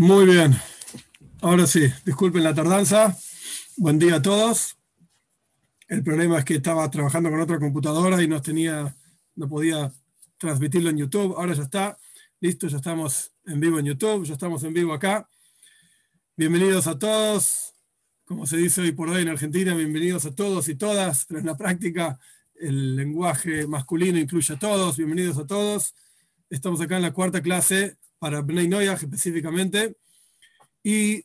Muy bien. Ahora sí, disculpen la tardanza. Buen día a todos. El problema es que estaba trabajando con otra computadora y no tenía, no podía transmitirlo en YouTube. Ahora ya está. Listo, ya estamos en vivo en YouTube, ya estamos en vivo acá. Bienvenidos a todos. Como se dice hoy por hoy en Argentina, bienvenidos a todos y todas, pero en la práctica el lenguaje masculino incluye a todos. Bienvenidos a todos. Estamos acá en la cuarta clase para Bnei Noyaj específicamente. Y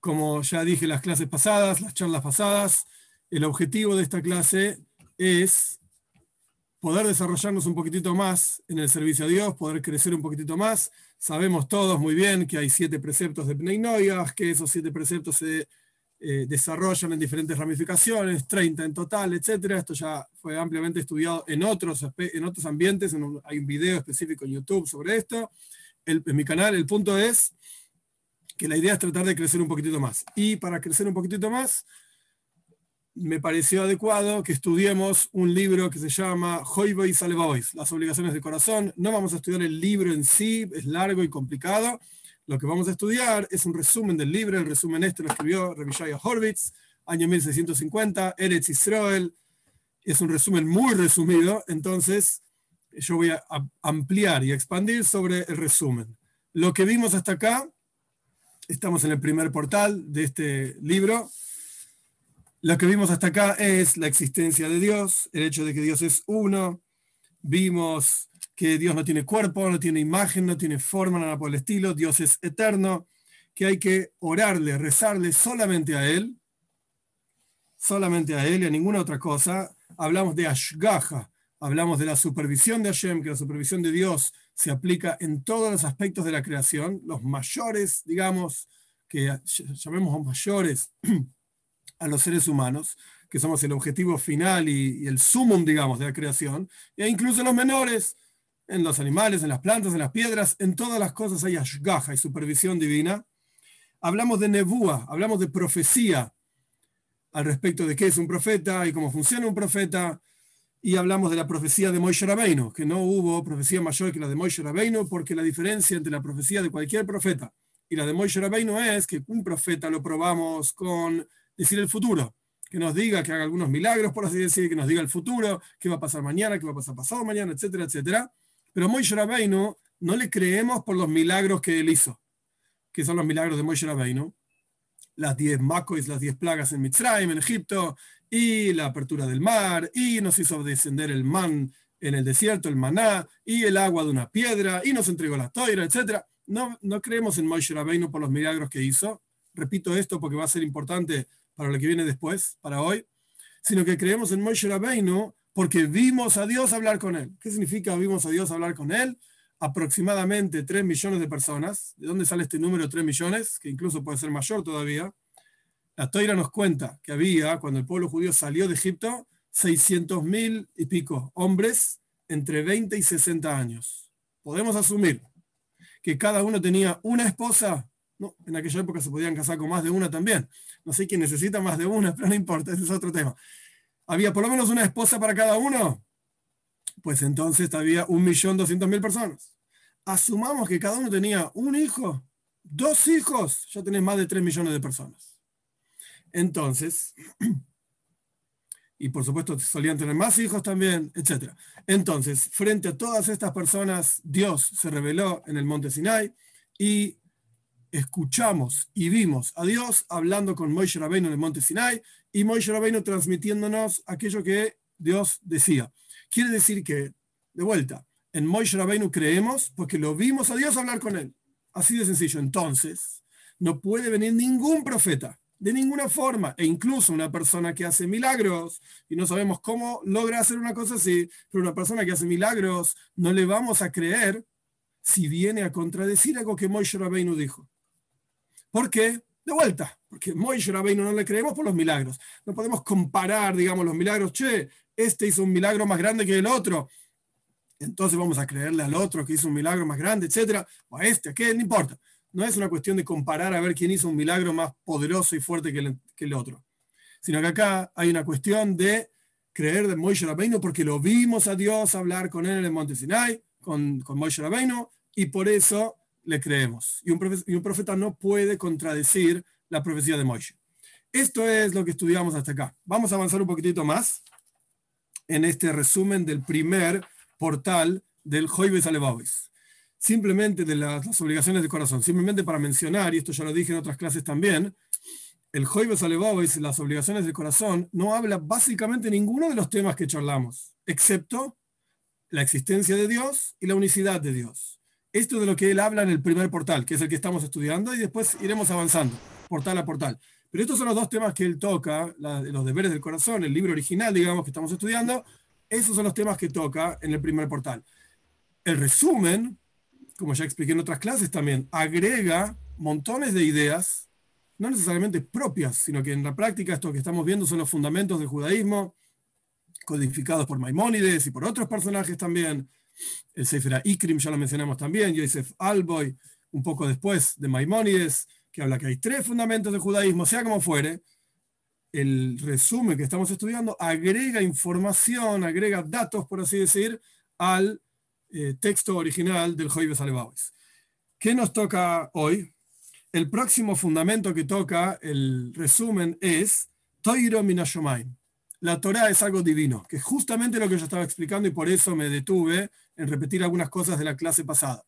como ya dije en las clases pasadas, las charlas pasadas, el objetivo de esta clase es poder desarrollarnos un poquitito más en el servicio a Dios, poder crecer un poquitito más. Sabemos todos muy bien que hay siete preceptos de Bnei Noyaj, que esos siete preceptos se eh, desarrollan en diferentes ramificaciones, 30 en total, etc. Esto ya fue ampliamente estudiado en otros, en otros ambientes, hay un video específico en YouTube sobre esto en mi canal, el punto es que la idea es tratar de crecer un poquitito más. Y para crecer un poquitito más, me pareció adecuado que estudiemos un libro que se llama Hoy Salvaois, las obligaciones del corazón. No vamos a estudiar el libro en sí, es largo y complicado. Lo que vamos a estudiar es un resumen del libro. El resumen este lo escribió Revishaya Horvitz, año 1650, Eretz Israel. Es un resumen muy resumido, entonces yo voy a ampliar y expandir sobre el resumen. Lo que vimos hasta acá, estamos en el primer portal de este libro. Lo que vimos hasta acá es la existencia de Dios, el hecho de que Dios es uno. Vimos que Dios no tiene cuerpo, no tiene imagen, no tiene forma, nada por el estilo. Dios es eterno, que hay que orarle, rezarle solamente a Él, solamente a Él y a ninguna otra cosa. Hablamos de Ashgaha, hablamos de la supervisión de Hashem, que la supervisión de Dios se aplica en todos los aspectos de la creación, los mayores, digamos, que llamemos mayores a los seres humanos, que somos el objetivo final y, el sumum, digamos, de la creación, e incluso los menores, en los animales, en las plantas, en las piedras, en todas las cosas hay ashgaha y supervisión divina. Hablamos de nebúa, hablamos de profecía al respecto de qué es un profeta y cómo funciona un profeta, y hablamos de la profecía de Moishe Rabbeinu, que no hubo profecía mayor que la de Moishe Rabbeinu, porque la diferencia entre la profecía de cualquier profeta y la de Moishe Rabbeinu es que un profeta lo probamos con decir el futuro, que nos diga que haga algunos milagros, por así decir, que nos diga el futuro, qué va a pasar mañana, qué va a pasar pasado mañana, etcétera, etcétera. Pero Moishe Rabbeinu no le creemos por los milagros que él hizo, que son los milagros de Moishe Rabbeinu, las diez macois, las diez plagas en Mitzrayim, en Egipto, y la apertura del mar, y nos hizo descender el man en el desierto, el maná, y el agua de una piedra, y nos entregó la toira, etc. No, no creemos en Moshe Rabbeinu por los milagros que hizo. Repito esto porque va a ser importante para lo que viene después, para hoy. Sino que creemos en Moshe Rabbeinu porque vimos a Dios hablar con él. ¿Qué significa vimos a Dios hablar con él? Aproximadamente 3 millones de personas. ¿De dónde sale este número 3 millones? Que incluso puede ser mayor todavía la Toira nos cuenta que había, cuando el pueblo judío salió de Egipto, 600.000 y pico hombres entre 20 y 60 años. Podemos asumir que cada uno tenía una esposa. No, en aquella época se podían casar con más de una también. No sé quién necesita más de una, pero no importa, ese es otro tema. Había por lo menos una esposa para cada uno. Pues entonces había 1.200.000 personas. Asumamos que cada uno tenía un hijo, dos hijos, ya tenés más de 3 millones de personas. Entonces, y por supuesto solían tener más hijos también, etc. Entonces, frente a todas estas personas, Dios se reveló en el monte Sinai y escuchamos y vimos a Dios hablando con Moishe Rabbeinu en el monte Sinai y Moishe Rabbeinu transmitiéndonos aquello que Dios decía. Quiere decir que, de vuelta, en Moishe Rabbeinu creemos porque lo vimos a Dios hablar con él. Así de sencillo. Entonces, no puede venir ningún profeta de ninguna forma. E incluso una persona que hace milagros, y no sabemos cómo logra hacer una cosa así, pero una persona que hace milagros, no le vamos a creer si viene a contradecir algo que Moishe Rabbeinu dijo. ¿Por qué? De vuelta, porque Moishe Rabbeinu no le creemos por los milagros. No podemos comparar, digamos, los milagros. Che, este hizo un milagro más grande que el otro. Entonces vamos a creerle al otro que hizo un milagro más grande, etcétera, o a este, a aquel, no importa no es una cuestión de comparar a ver quién hizo un milagro más poderoso y fuerte que el, otro, sino que acá hay una cuestión de creer de Moishe Rabbeinu porque lo vimos a Dios hablar con él en el monte Sinai, con, con Moishe Rabbeinu, y por eso le creemos. Y un, profeta, y un profeta no puede contradecir la profecía de Moisés. Esto es lo que estudiamos hasta acá. Vamos a avanzar un poquitito más en este resumen del primer portal del Joibes Alevavis. Simplemente de las, obligaciones de corazón. Simplemente para mencionar, y esto ya lo dije en otras clases también, el Joibes Alevavis, las obligaciones del corazón, no habla básicamente ninguno de los temas que charlamos, excepto la existencia de Dios y la unicidad de Dios. Esto es de lo que él habla en el primer portal, que es el que estamos estudiando, y después iremos avanzando, portal a portal. Pero estos son los dos temas que él toca, los deberes del corazón, el libro original, digamos, que estamos estudiando. Esos son los temas que toca en el primer portal. El resumen, como ya expliqué en otras clases también, agrega montones de ideas, no necesariamente propias, sino que en la práctica esto que estamos viendo son los fundamentos del judaísmo, codificados por Maimónides y por otros personajes también. El Sefer Ikrim ya lo mencionamos también, Yosef Alboy, un poco después de Maimónides, que habla que hay tres fundamentos del judaísmo, sea como fuere, el resumen que estamos estudiando agrega información, agrega datos, por así decir, al eh, texto original del Joibes Alebawis. ¿Qué nos toca hoy? El próximo fundamento que toca el resumen es Toiro Minashomain. La Torah es algo divino, que es justamente lo que yo estaba explicando y por eso me detuve en repetir algunas cosas de la clase pasada.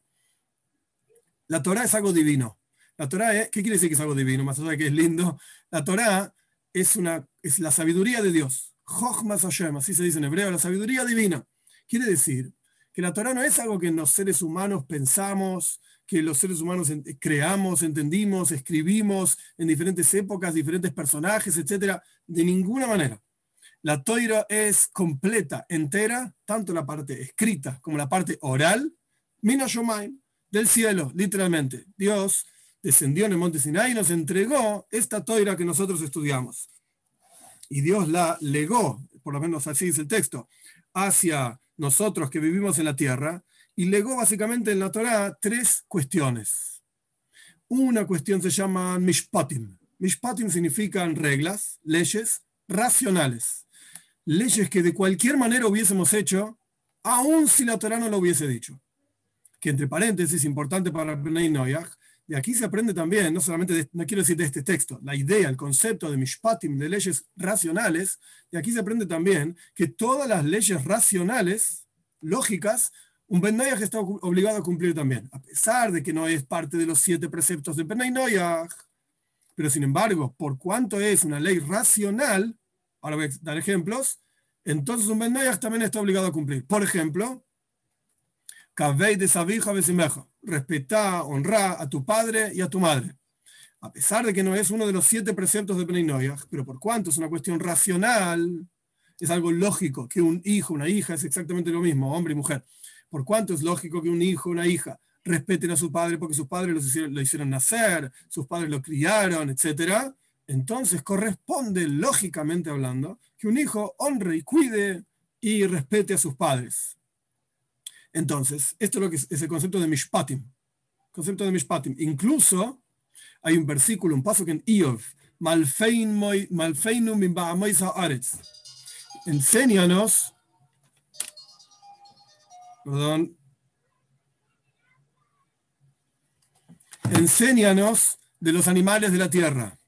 La Torah es algo divino. La Torah, es, ¿qué quiere decir que es algo divino? Más allá de que es lindo. La Torah es, una, es la sabiduría de Dios. Jochmas Hashem, así se dice en hebreo, la sabiduría divina. Quiere decir que la Torah no es algo que los seres humanos pensamos, que los seres humanos creamos, entendimos, escribimos en diferentes épocas, diferentes personajes, etc. De ninguna manera. La Torah es completa, entera, tanto la parte escrita como la parte oral, Mina del cielo, literalmente. Dios descendió en el monte Sinai y nos entregó esta toira que nosotros estudiamos. Y Dios la legó, por lo menos así dice el texto, hacia nosotros que vivimos en la tierra, y legó básicamente en la Torah tres cuestiones. Una cuestión se llama mishpatim. Mishpatim significan reglas, leyes racionales. Leyes que de cualquier manera hubiésemos hecho, aun si la Torah no lo hubiese dicho. Que entre paréntesis, importante para Bnei Noyach, y aquí se aprende también, no solamente, no quiero decir de este texto, la idea, el concepto de mishpatim, de leyes racionales, y aquí se aprende también que todas las leyes racionales, lógicas, un Ben está obligado a cumplir también, a pesar de que no es parte de los siete preceptos de Ben Pero sin embargo, por cuanto es una ley racional, ahora voy a dar ejemplos, entonces un Ben también está obligado a cumplir. Por ejemplo, Kavei de Sabija Besimeja respetá, honra a tu padre y a tu madre. A pesar de que no es uno de los siete preceptos de Bnei pero por cuanto es una cuestión racional, es algo lógico que un hijo, una hija es exactamente lo mismo, hombre y mujer. Por cuanto es lógico que un hijo, una hija respeten a su padre porque sus padres los hicieron, lo hicieron nacer, sus padres lo criaron, etc. Entonces corresponde, lógicamente hablando, que un hijo honre y cuide y respete a sus padres. Entonces, esto es lo que es, el concepto de Mishpatim. Concepto de Mishpatim. Incluso hay un versículo, un paso que en Iov, Malfeinu min aretz. Enséñanos, perdón, enséñanos de los animales de la tierra.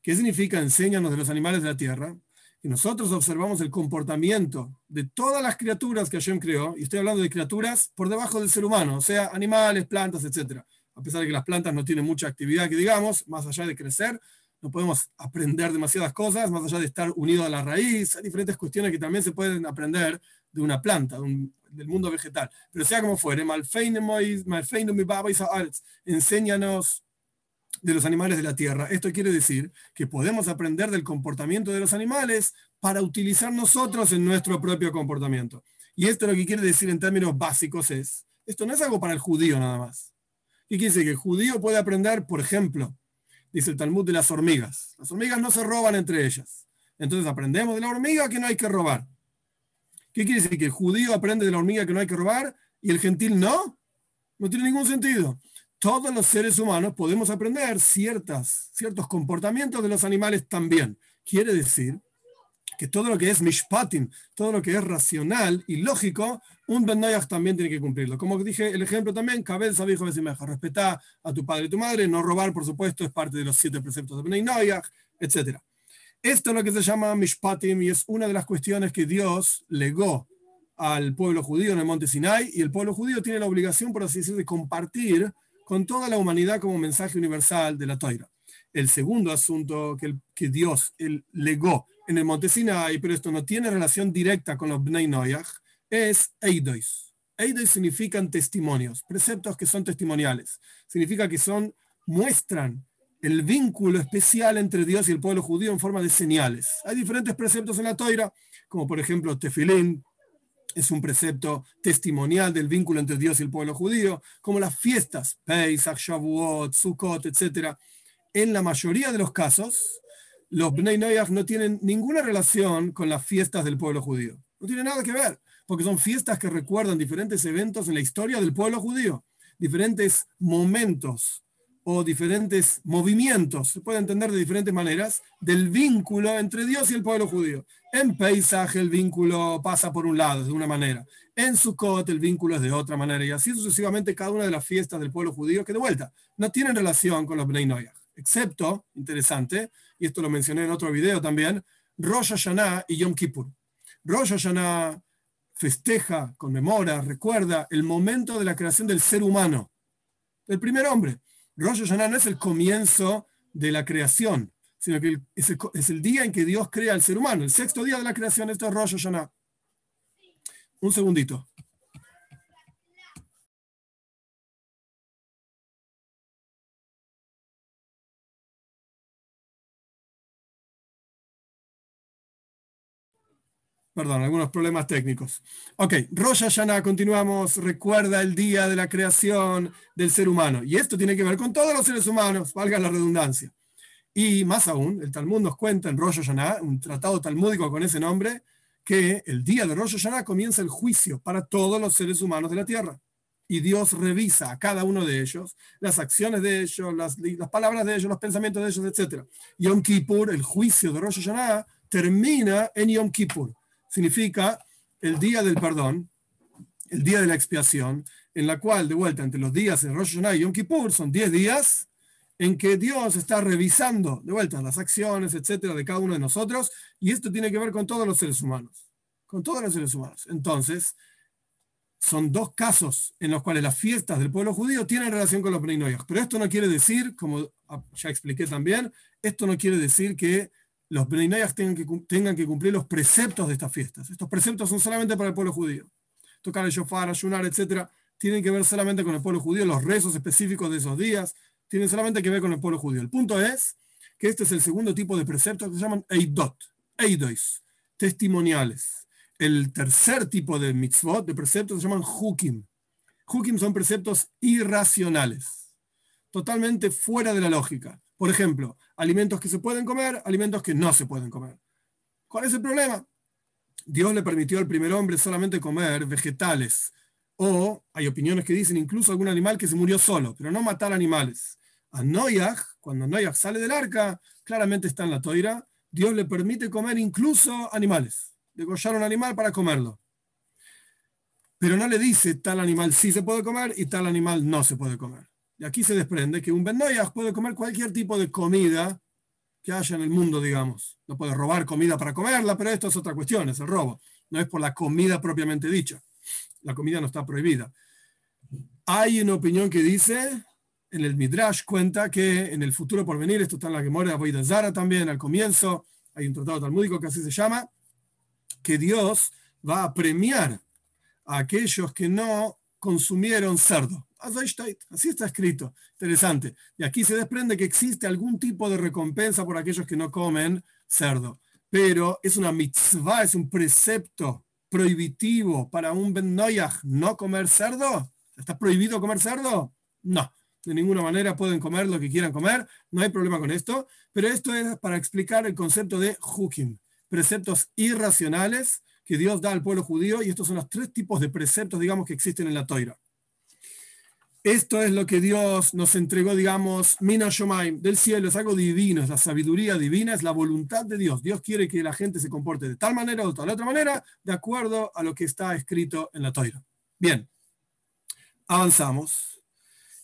¿Qué significa enséñanos de los animales de la tierra? Y nosotros observamos el comportamiento de todas las criaturas que Hashem creó, y estoy hablando de criaturas por debajo del ser humano, o sea, animales, plantas, etc. A pesar de que las plantas no tienen mucha actividad, que digamos, más allá de crecer, no podemos aprender demasiadas cosas, más allá de estar unidos a la raíz, hay diferentes cuestiones que también se pueden aprender de una planta, del mundo vegetal. Pero sea como fuere, enséñanos de los animales de la tierra. Esto quiere decir que podemos aprender del comportamiento de los animales para utilizar nosotros en nuestro propio comportamiento. Y esto lo que quiere decir en términos básicos es, esto no es algo para el judío nada más. ¿Qué quiere decir? Que el judío puede aprender, por ejemplo, dice el Talmud de las hormigas. Las hormigas no se roban entre ellas. Entonces aprendemos de la hormiga que no hay que robar. ¿Qué quiere decir? Que el judío aprende de la hormiga que no hay que robar y el gentil no. No tiene ningún sentido todos los seres humanos podemos aprender ciertas, ciertos comportamientos de los animales también. Quiere decir que todo lo que es mishpatim, todo lo que es racional y lógico, un Ben también tiene que cumplirlo. Como dije, el ejemplo también, Kabel Sabijo Besimeja, respetar a tu padre y tu madre, no robar, por supuesto, es parte de los siete preceptos de Ben etc. Esto es lo que se llama mishpatim y es una de las cuestiones que Dios legó al pueblo judío en el monte Sinai y el pueblo judío tiene la obligación, por así decirlo, de compartir con toda la humanidad como mensaje universal de la Toira. El segundo asunto que, Dios legó en el monte Sinai, pero esto no tiene relación directa con los Bnei Noyach, es Eidois. Eidois significan testimonios, preceptos que son testimoniales. Significa que son, muestran el vínculo especial entre Dios y el pueblo judío en forma de señales. Hay diferentes preceptos en la Toira, como por ejemplo Tefilín, es un precepto testimonial del vínculo entre Dios y el pueblo judío, como las fiestas, Pesach, Shavuot, Sukkot, etc. En la mayoría de los casos, los Bnei no tienen ninguna relación con las fiestas del pueblo judío. No tiene nada que ver, porque son fiestas que recuerdan diferentes eventos en la historia del pueblo judío, diferentes momentos o diferentes movimientos, se puede entender de diferentes maneras, del vínculo entre Dios y el pueblo judío. En Paisaje el vínculo pasa por un lado, de una manera. En Sukkot el vínculo es de otra manera. Y así sucesivamente cada una de las fiestas del pueblo judío que de vuelta no tienen relación con los Bnei Noyach. Excepto, interesante, y esto lo mencioné en otro video también, Rosh Hashanah y Yom Kippur. Rosh Hashanah festeja, conmemora, recuerda el momento de la creación del ser humano, del primer hombre. Rosh Hashanah no es el comienzo de la creación, sino que es el, día en que Dios crea al ser humano, el sexto día de la creación, esto es Rosh Hashanah. Un segundito. Perdón, algunos problemas técnicos. Ok, Rosh Hashanah, continuamos, recuerda el día de la creación del ser humano. Y esto tiene que ver con todos los seres humanos, valga la redundancia. Y más aún, el Talmud nos cuenta en Rosh Hashanah, un tratado talmúdico con ese nombre, que el día de Rosh Hashanah comienza el juicio para todos los seres humanos de la tierra. Y Dios revisa a cada uno de ellos, las acciones de ellos, las, las palabras de ellos, los pensamientos de ellos, etc. Yom Kippur, el juicio de Rosh Hashanah, termina en Yom Kippur. Significa el día del perdón, el día de la expiación, en la cual, de vuelta, entre los días de Rosh Hashanah y Yom Kippur, son 10 días en que Dios está revisando de vuelta las acciones, etcétera, de cada uno de nosotros, y esto tiene que ver con todos los seres humanos, con todos los seres humanos. Entonces, son dos casos en los cuales las fiestas del pueblo judío tienen relación con los Bnei Pero esto no quiere decir, como ya expliqué también, esto no quiere decir que los Bnei tengan que, tengan que cumplir los preceptos de estas fiestas. Estos preceptos son solamente para el pueblo judío. Tocar el shofar, ayunar, etcétera, tienen que ver solamente con el pueblo judío, los rezos específicos de esos días, tiene solamente que ver con el pueblo judío. El punto es que este es el segundo tipo de preceptos que se llaman eidot, eidois, testimoniales. El tercer tipo de mitzvot, de preceptos, se llaman hukim. Hukim son preceptos irracionales, totalmente fuera de la lógica. Por ejemplo, alimentos que se pueden comer, alimentos que no se pueden comer. ¿Cuál es el problema? Dios le permitió al primer hombre solamente comer vegetales. O hay opiniones que dicen incluso algún animal que se murió solo, pero no matar animales a Noyaj, cuando Noyaj sale del arca, claramente está en la toira, Dios le permite comer incluso animales, degollar un animal para comerlo. Pero no le dice tal animal sí se puede comer y tal animal no se puede comer. Y aquí se desprende que un Ben puede comer cualquier tipo de comida que haya en el mundo, digamos. No puede robar comida para comerla, pero esto es otra cuestión, es el robo. No es por la comida propiamente dicha. La comida no está prohibida. Hay una opinión que dice en el Midrash cuenta que en el futuro por venir, esto está en la Gemora de Zara también, al comienzo, hay un tratado talmúdico que así se llama, que Dios va a premiar a aquellos que no consumieron cerdo. Así está escrito. Interesante. Y aquí se desprende que existe algún tipo de recompensa por aquellos que no comen cerdo. Pero es una mitzvah, es un precepto prohibitivo para un Ben no comer cerdo. ¿Está prohibido comer cerdo? No de ninguna manera pueden comer lo que quieran comer, no hay problema con esto, pero esto es para explicar el concepto de hukim, preceptos irracionales que Dios da al pueblo judío, y estos son los tres tipos de preceptos, digamos, que existen en la toira. esto es lo que Dios nos entregó, digamos, Mina Shomaim, del cielo, es algo divino, es la sabiduría divina, es la voluntad de Dios. Dios quiere que la gente se comporte de tal manera o de tal otra manera, de acuerdo a lo que está escrito en la toira. Bien, avanzamos.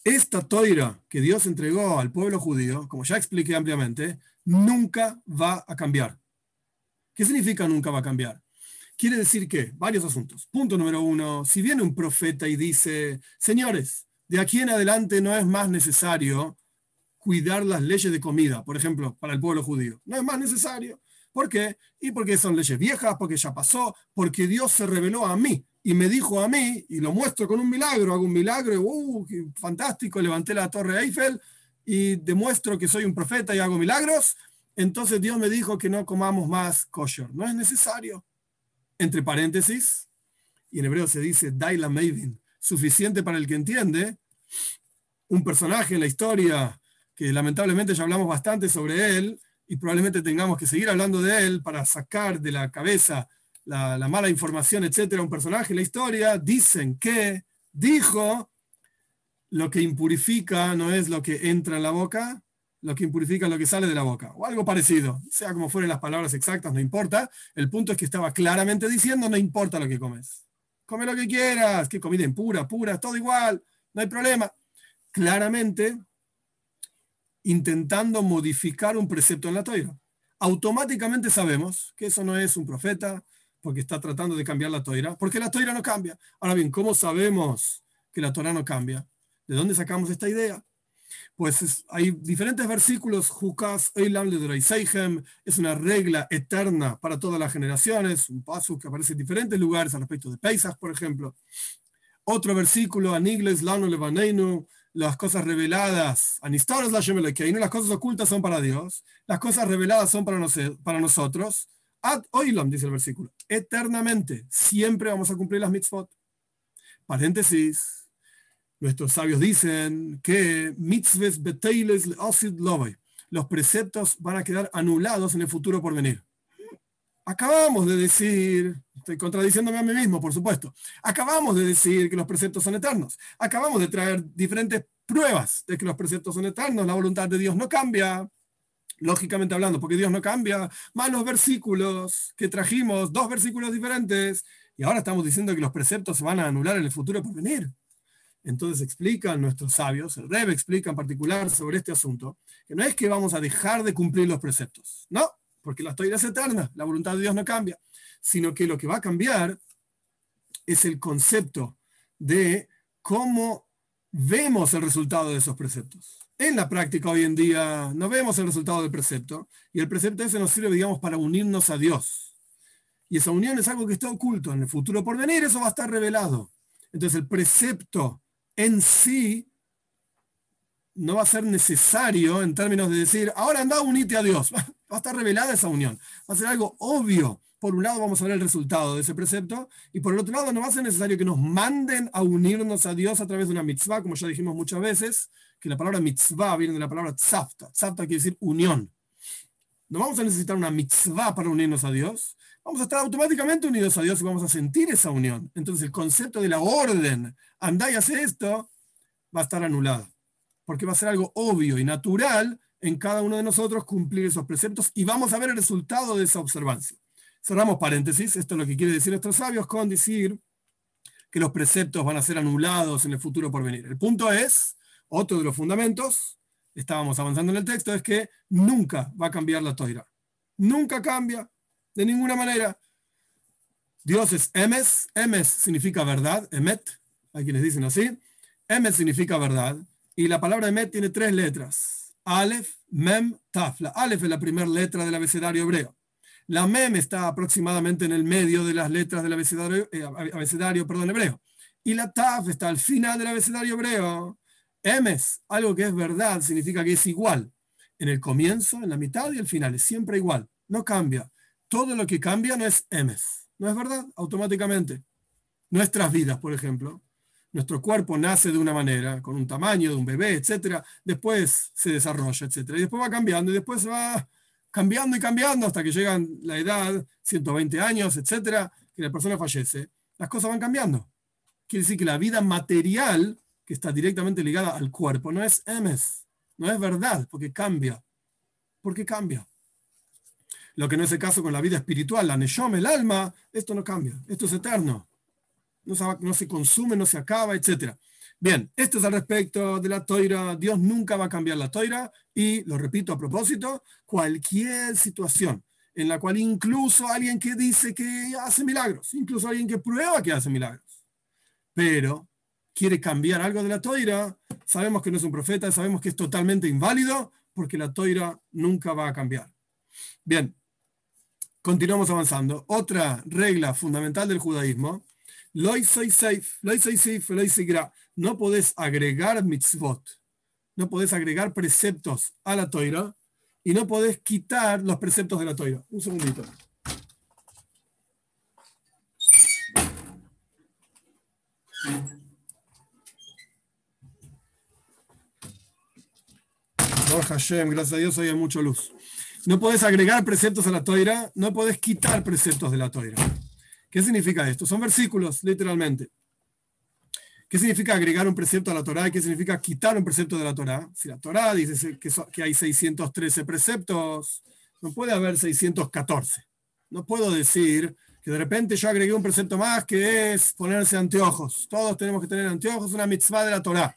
Esta toira que Dios entregó al pueblo judío, como ya expliqué ampliamente, nunca va a cambiar. ¿Qué significa nunca va a cambiar? Quiere decir que varios asuntos. Punto número uno, si viene un profeta y dice, señores, de aquí en adelante no es más necesario cuidar las leyes de comida, por ejemplo, para el pueblo judío. No es más necesario. ¿Por qué? Y porque son leyes viejas, porque ya pasó, porque Dios se reveló a mí y me dijo a mí, y lo muestro con un milagro, hago un milagro, uh, fantástico, levanté la torre Eiffel y demuestro que soy un profeta y hago milagros, entonces Dios me dijo que no comamos más kosher. No es necesario. Entre paréntesis, y en hebreo se dice Daila Mavin, suficiente para el que entiende, un personaje en la historia que lamentablemente ya hablamos bastante sobre él y probablemente tengamos que seguir hablando de él para sacar de la cabeza la, mala información, etcétera, un personaje en la historia, dicen que dijo lo que impurifica no es lo que entra en la boca, lo que impurifica es lo que sale de la boca, o algo parecido, sea como fueren las palabras exactas, no importa. El punto es que estaba claramente diciendo, no importa lo que comes. Come lo que quieras, que comida impura, pura, todo igual, no hay problema. Claramente intentando modificar un precepto en la toira. Automáticamente sabemos que eso no es un profeta, porque está tratando de cambiar la toira, porque la toira no cambia. Ahora bien, ¿cómo sabemos que la Torah no cambia? ¿De dónde sacamos esta idea? Pues hay diferentes versículos, Jukas, Eilam de es una regla eterna para todas las generaciones, un paso que aparece en diferentes lugares al respecto de Pesach, por ejemplo. Otro versículo, Anigles, Lano, Levaneinu, las cosas reveladas, Anistoros, la no las cosas ocultas son para Dios, las cosas reveladas son para, para nosotros. Ad oilam, dice el versículo. Eternamente, siempre vamos a cumplir las mitzvot. Paréntesis. Nuestros sabios dicen que mitzvahs beteiles Los preceptos van a quedar anulados en el futuro por venir. Acabamos de decir, estoy contradiciéndome a mí mismo, por supuesto. Acabamos de decir que los preceptos son eternos. Acabamos de traer diferentes pruebas de que los preceptos son eternos. La voluntad de Dios no cambia lógicamente hablando, porque Dios no cambia, más los versículos que trajimos, dos versículos diferentes, y ahora estamos diciendo que los preceptos se van a anular en el futuro por venir. Entonces explican nuestros sabios, el Rebbe explica en particular sobre este asunto, que no es que vamos a dejar de cumplir los preceptos, no, porque la historia es eterna, la voluntad de Dios no cambia, sino que lo que va a cambiar es el concepto de cómo vemos el resultado de esos preceptos. En la práctica hoy en día no vemos el resultado del precepto y el precepto ese nos sirve, digamos, para unirnos a Dios. Y esa unión es algo que está oculto. En el futuro por venir eso va a estar revelado. Entonces el precepto en sí no va a ser necesario en términos de decir, ahora anda, unite a Dios. Va a estar revelada esa unión. Va a ser algo obvio por un lado vamos a ver el resultado de ese precepto y por el otro lado no va a ser necesario que nos manden a unirnos a Dios a través de una mitzvah, como ya dijimos muchas veces, que la palabra mitzvah viene de la palabra tzafta. Tzafta quiere decir unión. No vamos a necesitar una mitzvah para unirnos a Dios. Vamos a estar automáticamente unidos a Dios y vamos a sentir esa unión. Entonces el concepto de la orden, andá y hace esto, va a estar anulado. Porque va a ser algo obvio y natural en cada uno de nosotros cumplir esos preceptos y vamos a ver el resultado de esa observancia. Cerramos paréntesis, esto es lo que quiere decir nuestros sabios con decir que los preceptos van a ser anulados en el futuro por venir. El punto es, otro de los fundamentos, estábamos avanzando en el texto, es que nunca va a cambiar la toira. Nunca cambia, de ninguna manera. Dios es emes, emes significa verdad, emet, hay quienes dicen así. Emes significa verdad, y la palabra emet tiene tres letras. Aleph, mem, taf. La Aleph es la primera letra del abecedario hebreo. La mem está aproximadamente en el medio de las letras del abecedario, eh, abecedario hebreo. Y la taf está al final del abecedario hebreo. Emes, algo que es verdad, significa que es igual. En el comienzo, en la mitad y el final. Es siempre igual. No cambia. Todo lo que cambia no es emes. ¿No es verdad? Automáticamente. Nuestras vidas, por ejemplo. Nuestro cuerpo nace de una manera, con un tamaño de un bebé, etc. Después se desarrolla, etc. Y después va cambiando y después va cambiando y cambiando hasta que llegan la edad, 120 años, etcétera, que la persona fallece, las cosas van cambiando. Quiere decir que la vida material que está directamente ligada al cuerpo, no es emes, no es verdad, porque cambia. Porque cambia. Lo que no es el caso con la vida espiritual, la neshom, el alma, esto no cambia, esto es eterno. No se, no se consume, no se acaba, etc. Bien, esto es al respecto de la toira. Dios nunca va a cambiar la toira y, lo repito a propósito, cualquier situación en la cual incluso alguien que dice que hace milagros, incluso alguien que prueba que hace milagros, pero quiere cambiar algo de la toira, sabemos que no es un profeta, sabemos que es totalmente inválido porque la toira nunca va a cambiar. Bien, continuamos avanzando. Otra regla fundamental del judaísmo, no podés agregar mitzvot, no podés agregar preceptos a la toira y no podés quitar los preceptos de la toira. Un segundito. Hashem, gracias a Dios hay mucha luz. No podés agregar preceptos a la toira, no podés quitar preceptos de la toira. ¿Qué significa esto? Son versículos, literalmente. ¿Qué significa agregar un precepto a la Torah y qué significa quitar un precepto de la Torah? Si la Torah dice que, hay 613 preceptos, no puede haber 614. No puedo decir que de repente yo agregué un precepto más que es ponerse anteojos. Todos tenemos que tener anteojos, una mitzvah de la Torah.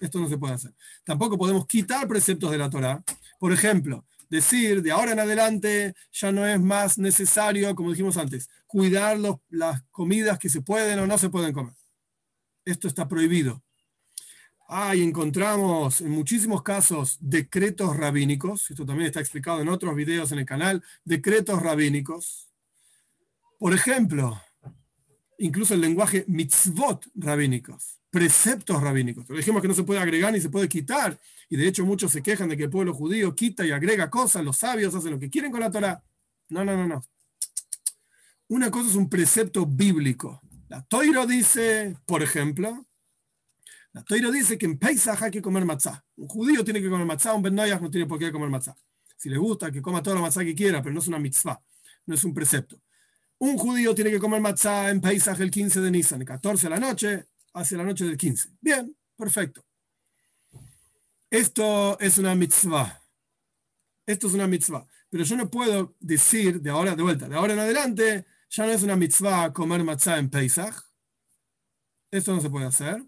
Esto no se puede hacer. Tampoco podemos quitar preceptos de la Torah. Por ejemplo, decir de ahora en adelante ya no es más necesario, como dijimos antes, cuidar las comidas que se pueden o no se pueden comer esto está prohibido. Ah, y encontramos en muchísimos casos decretos rabínicos, esto también está explicado en otros videos en el canal, decretos rabínicos. Por ejemplo, incluso el lenguaje mitzvot rabínicos, preceptos rabínicos. Pero dijimos que no se puede agregar ni se puede quitar, y de hecho muchos se quejan de que el pueblo judío quita y agrega cosas, los sabios hacen lo que quieren con la Torah. No, no, no, no. Una cosa es un precepto bíblico, la Toiro dice, por ejemplo, la Toiro dice que en Pesach hay que comer matzá. Un judío tiene que comer matzá, un Ben no tiene por qué comer matzá. Si le gusta, que coma toda la matzá que quiera, pero no es una mitzvah, no es un precepto. Un judío tiene que comer matzá en Pesach el 15 de Nisan, el 14 de la noche, hacia la noche del 15. Bien, perfecto. Esto es una mitzvah. Esto es una mitzvah. Pero yo no puedo decir de ahora de vuelta, de ahora en adelante, ya no es una mitzvah comer matzah en Pesach. Esto no se puede hacer.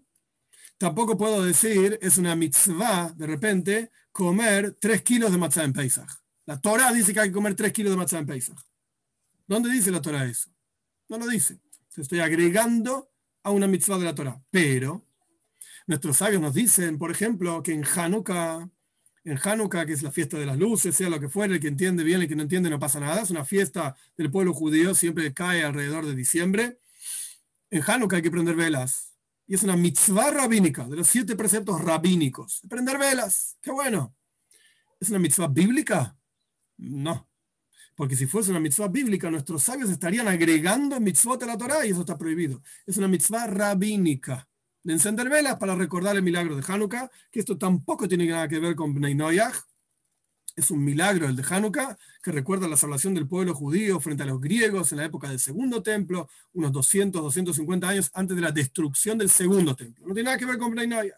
Tampoco puedo decir, es una mitzvah, de repente, comer 3 kilos de matzah en Pesach. La Torah dice que hay que comer 3 kilos de matzah en Pesach. ¿Dónde dice la Torah eso? No lo dice. Estoy agregando a una mitzvah de la Torah. Pero nuestros sabios nos dicen, por ejemplo, que en Hanukkah en Hanukkah, que es la fiesta de las luces, sea lo que fuera, el que entiende bien, el que no entiende no pasa nada, es una fiesta del pueblo judío, siempre cae alrededor de diciembre. En Hanukkah hay que prender velas. Y es una mitzvah rabínica, de los siete preceptos rabínicos. Prender velas, qué bueno. ¿Es una mitzvah bíblica? No. Porque si fuese una mitzvah bíblica, nuestros sabios estarían agregando mitzvot a la Torah y eso está prohibido. Es una mitzvah rabínica de encender velas para recordar el milagro de Hanukkah, que esto tampoco tiene nada que ver con Bnei. Es un milagro el de Hanukkah que recuerda la salvación del pueblo judío frente a los griegos en la época del segundo templo, unos 200, 250 años antes de la destrucción del segundo templo. No tiene nada que ver con Bnei.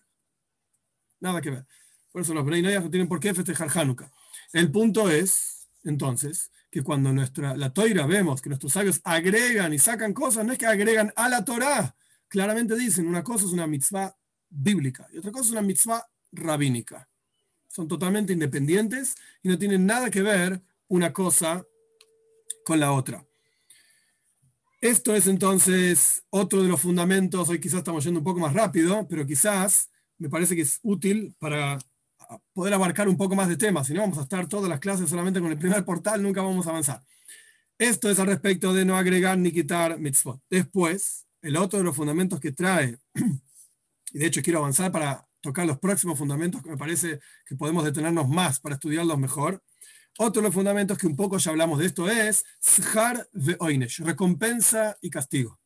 Nada que ver. Por eso los Bnei no tienen por qué festejar Hanukkah. El punto es, entonces, que cuando nuestra, la toira vemos que nuestros sabios agregan y sacan cosas, no es que agregan a la Torah, claramente dicen, una cosa es una mitzvah bíblica y otra cosa es una mitzvah rabínica. Son totalmente independientes y no tienen nada que ver una cosa con la otra. Esto es entonces otro de los fundamentos, hoy quizás estamos yendo un poco más rápido, pero quizás me parece que es útil para poder abarcar un poco más de temas, si no vamos a estar todas las clases solamente con el primer portal, nunca vamos a avanzar. Esto es al respecto de no agregar ni quitar mitzvot. Después, el otro de los fundamentos que trae, y de hecho quiero avanzar para tocar los próximos fundamentos que me parece que podemos detenernos más para estudiarlos mejor. Otro de los fundamentos que un poco ya hablamos de esto es Shar de Oinesh, recompensa y castigo.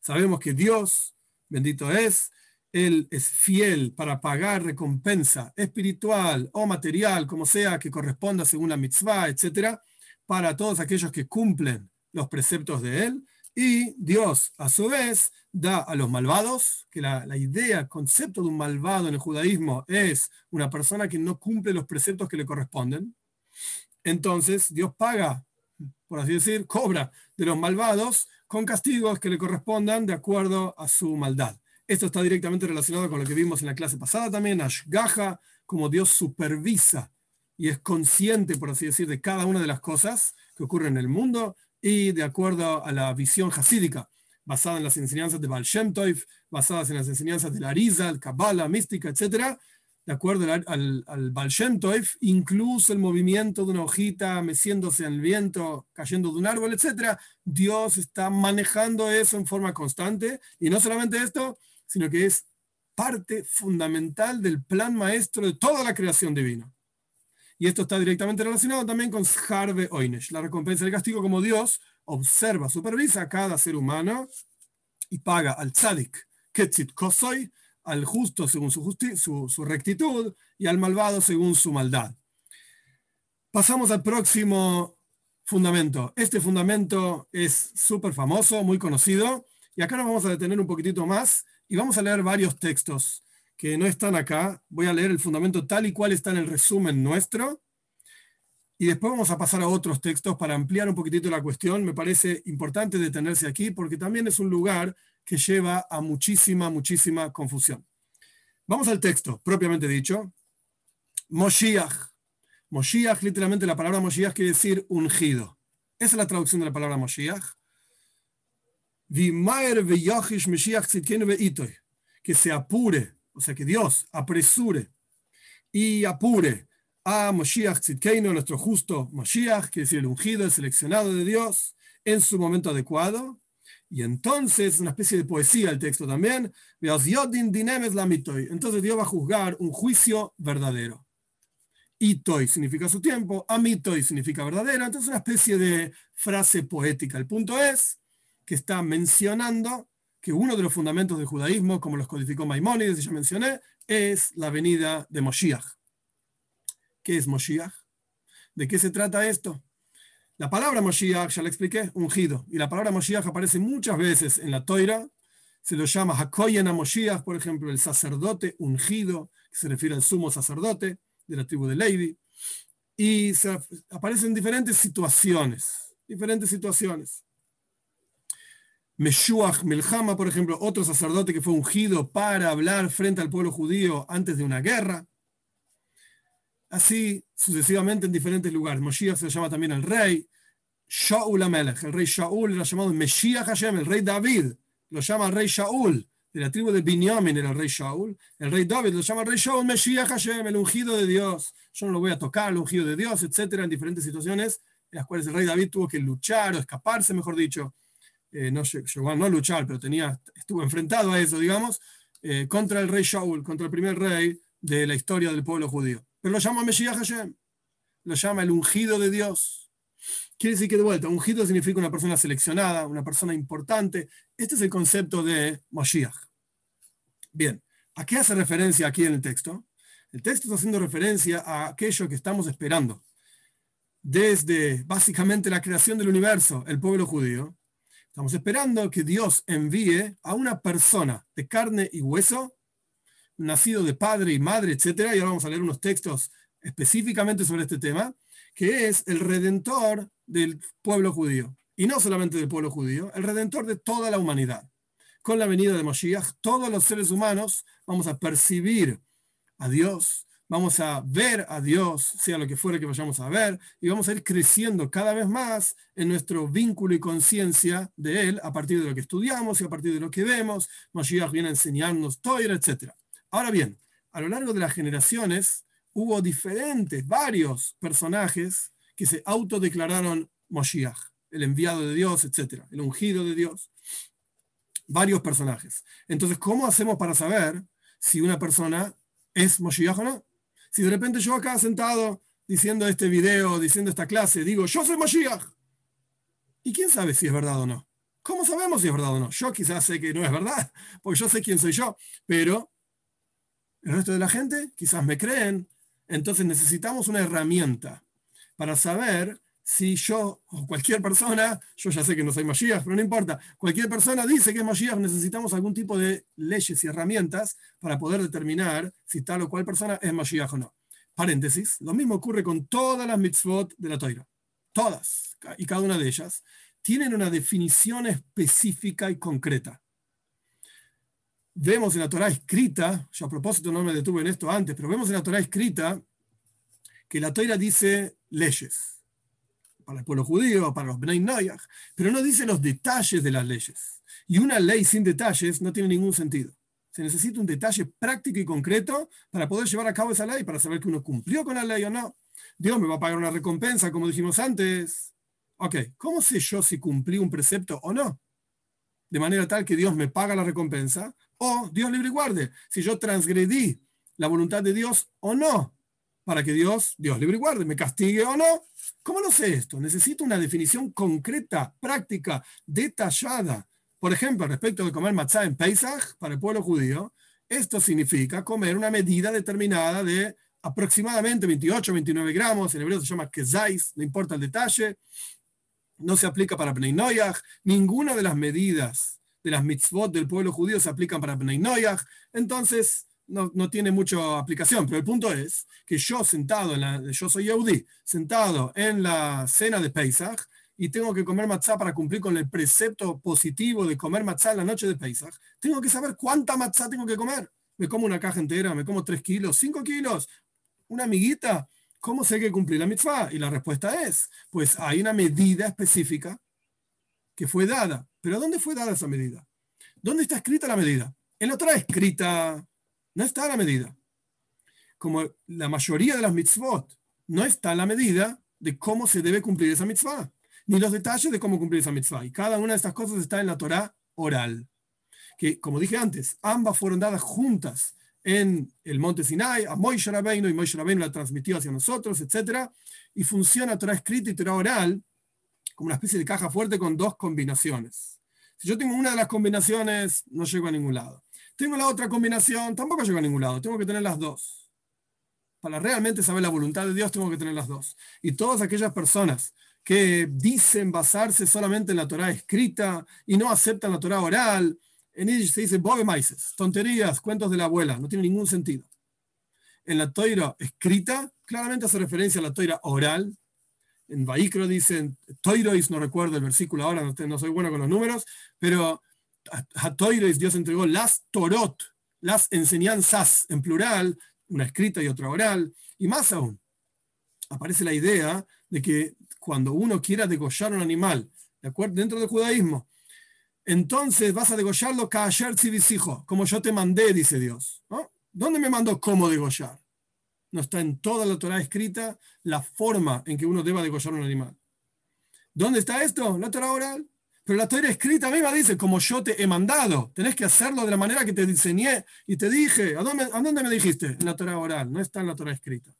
Sabemos que Dios, bendito es, Él es fiel para pagar recompensa espiritual o material, como sea que corresponda según la mitzvah, etc., para todos aquellos que cumplen los preceptos de Él Y Dios, a su vez, da a los malvados, que la, la idea, concepto de un malvado en el judaísmo es una persona que no cumple los preceptos que le corresponden. Entonces, Dios paga, por así decir, cobra de los malvados con castigos que le correspondan de acuerdo a su maldad. Esto está directamente relacionado con lo que vimos en la clase pasada también, Ashgaha, como Dios supervisa y es consciente, por así decir, de cada una de las cosas que ocurren en el mundo y de acuerdo a la visión hasídica, basada en las enseñanzas de Baal basadas en las enseñanzas de la Arizal, Kabbalah, mística, etc., de acuerdo al, al, incluso el movimiento de una hojita meciéndose en el viento, cayendo de un árbol, etc., Dios está manejando eso en forma constante. Y no solamente esto, sino que es parte fundamental del plan maestro de toda la creación divina. Y esto está directamente relacionado también con Harve Oinesh, la recompensa del castigo, como Dios observa, supervisa a cada ser humano y paga al tzadik, ketzit kosoy, al justo según su, su, su rectitud y al malvado según su maldad. Pasamos al próximo fundamento. Este fundamento es súper famoso, muy conocido, y acá nos vamos a detener un poquitito más y vamos a leer varios textos que no están acá. Voy a leer el fundamento tal y cual está en el resumen nuestro. Y después vamos a pasar a otros textos para ampliar un poquitito la cuestión. Me parece importante detenerse aquí porque también es un lugar que lleva a muchísima, muchísima confusión. Vamos al texto, propiamente dicho. Moshiach. Moshiach, literalmente la palabra Moshiach quiere decir ungido. Esa es la traducción de la palabra Moshiach que se apure, o sea, que Dios apresure y apure a Moshiach Tzidkeinu, nuestro justo Moshiach, que es el ungido, el seleccionado de Dios, en su momento adecuado. Y entonces, una especie de poesía el texto también, entonces Dios va a juzgar un juicio verdadero. Itoy significa su tiempo, amitoy significa verdadero, entonces una especie de frase poética. El punto es que está mencionando que uno de los fundamentos del judaísmo, como los codificó Maimónides, y ya mencioné, es la venida de Moshiach. ¿Qué es Moshiach? ¿De qué se trata esto? La palabra Moshiach, ya le expliqué, ungido. Y la palabra Moshiach aparece muchas veces en la Toira. Se lo llama Hakoyen a Moshiach, por ejemplo, el sacerdote ungido, que se refiere al sumo sacerdote de la tribu de Levi. Y se aparece en diferentes situaciones. Diferentes situaciones. Meshuach Melhama, por ejemplo, otro sacerdote que fue ungido para hablar frente al pueblo judío antes de una guerra. Así sucesivamente en diferentes lugares. Moshiach se llama también el rey. Shaul Amelech, el rey Shaul era llamado Meshiach Hashem, el rey David, lo llama rey Shaul, de la tribu de Binyamin era el rey Shaul. El rey David lo llama rey Shaul, Meshiach Hashem, el ungido de Dios. Yo no lo voy a tocar, el ungido de Dios, etcétera, en diferentes situaciones en las cuales el rey David tuvo que luchar o escaparse, mejor dicho, eh, no llegó a no luchar, pero tenía, estuvo enfrentado a eso, digamos, eh, contra el rey Shaul, contra el primer rey de la historia del pueblo judío. Pero lo llama Mesías Hashem, lo llama el ungido de Dios. Quiere decir que de vuelta, ungido significa una persona seleccionada, una persona importante. Este es el concepto de Moshiach. Bien, ¿a qué hace referencia aquí en el texto? El texto está haciendo referencia a aquello que estamos esperando. Desde básicamente la creación del universo, el pueblo judío, Estamos esperando que Dios envíe a una persona de carne y hueso, nacido de padre y madre, etc. Y ahora vamos a leer unos textos específicamente sobre este tema, que es el redentor del pueblo judío. Y no solamente del pueblo judío, el redentor de toda la humanidad. Con la venida de Moshiach, todos los seres humanos vamos a percibir a Dios, vamos a ver a Dios, sea lo que fuere que vayamos a ver, y vamos a ir creciendo cada vez más en nuestro vínculo y conciencia de Él a partir de lo que estudiamos y a partir de lo que vemos. Moshiach viene a enseñarnos Toira, etc. Ahora bien, a lo largo de las generaciones hubo diferentes, varios personajes que se autodeclararon Moshiach, el enviado de Dios, etc., el ungido de Dios. Varios personajes. Entonces, ¿cómo hacemos para saber si una persona es Moshiach o no? Si de repente yo acá sentado diciendo este video, diciendo esta clase, digo, yo soy Mashiach. ¿Y quién sabe si es verdad o no? ¿Cómo sabemos si es verdad o no? Yo quizás sé que no es verdad, porque yo sé quién soy yo, pero el resto de la gente quizás me creen. Entonces necesitamos una herramienta para saber si yo o cualquier persona, yo ya sé que no soy Mashiach, pero no importa, cualquier persona dice que es Mashiach, necesitamos algún tipo de leyes y herramientas para poder determinar si tal o cual persona es Mashiach o no. Paréntesis, lo mismo ocurre con todas las mitzvot de la Torah. Todas y cada una de ellas tienen una definición específica y concreta. Vemos en la Torah escrita, yo a propósito no me detuve en esto antes, pero vemos en la Torah escrita que la Torah dice leyes para el pueblo judío, para los Bnei Noyach, pero no dice los detalles de las leyes. Y una ley sin detalles no tiene ningún sentido. Se necesita un detalle práctico y concreto para poder llevar a cabo esa ley, para saber que uno cumplió con la ley o no. Dios me va a pagar una recompensa, como dijimos antes. Ok, ¿cómo sé yo si cumplí un precepto o no? De manera tal que Dios me paga la recompensa, o Dios libre y guarde, si yo transgredí la voluntad de Dios o no, para que Dios, Dios libre guarde, me castigue o no. ¿Cómo lo sé esto? Necesito una definición concreta, práctica, detallada. Por ejemplo, respecto de comer matzah en Pesach para el pueblo judío, esto significa comer una medida determinada de aproximadamente 28, 29 gramos, en hebreo se llama kezais, no importa el detalle, no se aplica para Noyach, ninguna de las medidas de las mitzvot del pueblo judío se aplican para Noyach, entonces no, tiene mucha aplicación, pero el punto es que yo sentado, en la, yo soy Yehudi, sentado en la cena de Pesach y tengo que comer matzah para cumplir con el precepto positivo de comer matzah en la noche de Pesach, tengo que saber cuánta matzah tengo que comer. Me como una caja entera, me como 3 kilos, 5 kilos, una amiguita. ¿Cómo sé que cumplí la mitzvah? Y la respuesta es, pues hay una medida específica que fue dada. ¿Pero dónde fue dada esa medida? ¿Dónde está escrita la medida? En la otra escrita no está la medida. Como la mayoría de las mitzvot no está la medida de cómo se debe cumplir esa mitzvah, ni los detalles de cómo cumplir esa mitzvah. Y cada una de estas cosas está en la Torah oral, que como dije antes, ambas fueron dadas juntas en el monte Sinai, a Moishe Rabbeinu, y Moishe Rabbeinu la transmitió hacia nosotros, etc. Y funciona Torah escrita y Torah oral como una especie de caja fuerte con dos combinaciones. Si yo tengo una de las combinaciones, no llego a ningún lado. Tengo la otra combinación, tampoco llego a ningún lado, tengo que tener las dos. Para realmente saber la voluntad de Dios, tengo que tener las dos. Y todas aquellas personas que dicen basarse solamente en la Torah escrita y no aceptan la Torah oral, en ellos se dice bogemaises, tonterías, cuentos de la abuela, no tiene ningún sentido. En la Torah escrita, claramente hace referencia a la Torah oral. En Vaikro dicen, Toirois, no recuerdo el versículo ahora, no soy bueno con los números, pero Hatoires, Dios entregó las Torot, las enseñanzas en plural, una escrita y otra oral, y más aún, aparece la idea de que cuando uno quiera degollar un animal, ¿de acuerdo? dentro del judaísmo, entonces vas a degollarlo hijo, como yo te mandé, dice Dios. ¿Dónde me mandó cómo degollar? No está en toda la Torah escrita la forma en que uno deba degollar un animal. ¿Dónde está esto? La Torah oral. Pero la Torah escrita misma dice, como yo te he mandado, tenés que hacerlo de la manera que te diseñé y te dije. ¿A dónde, ¿a dónde me dijiste? En la Torah oral, no está en la Torah escrita.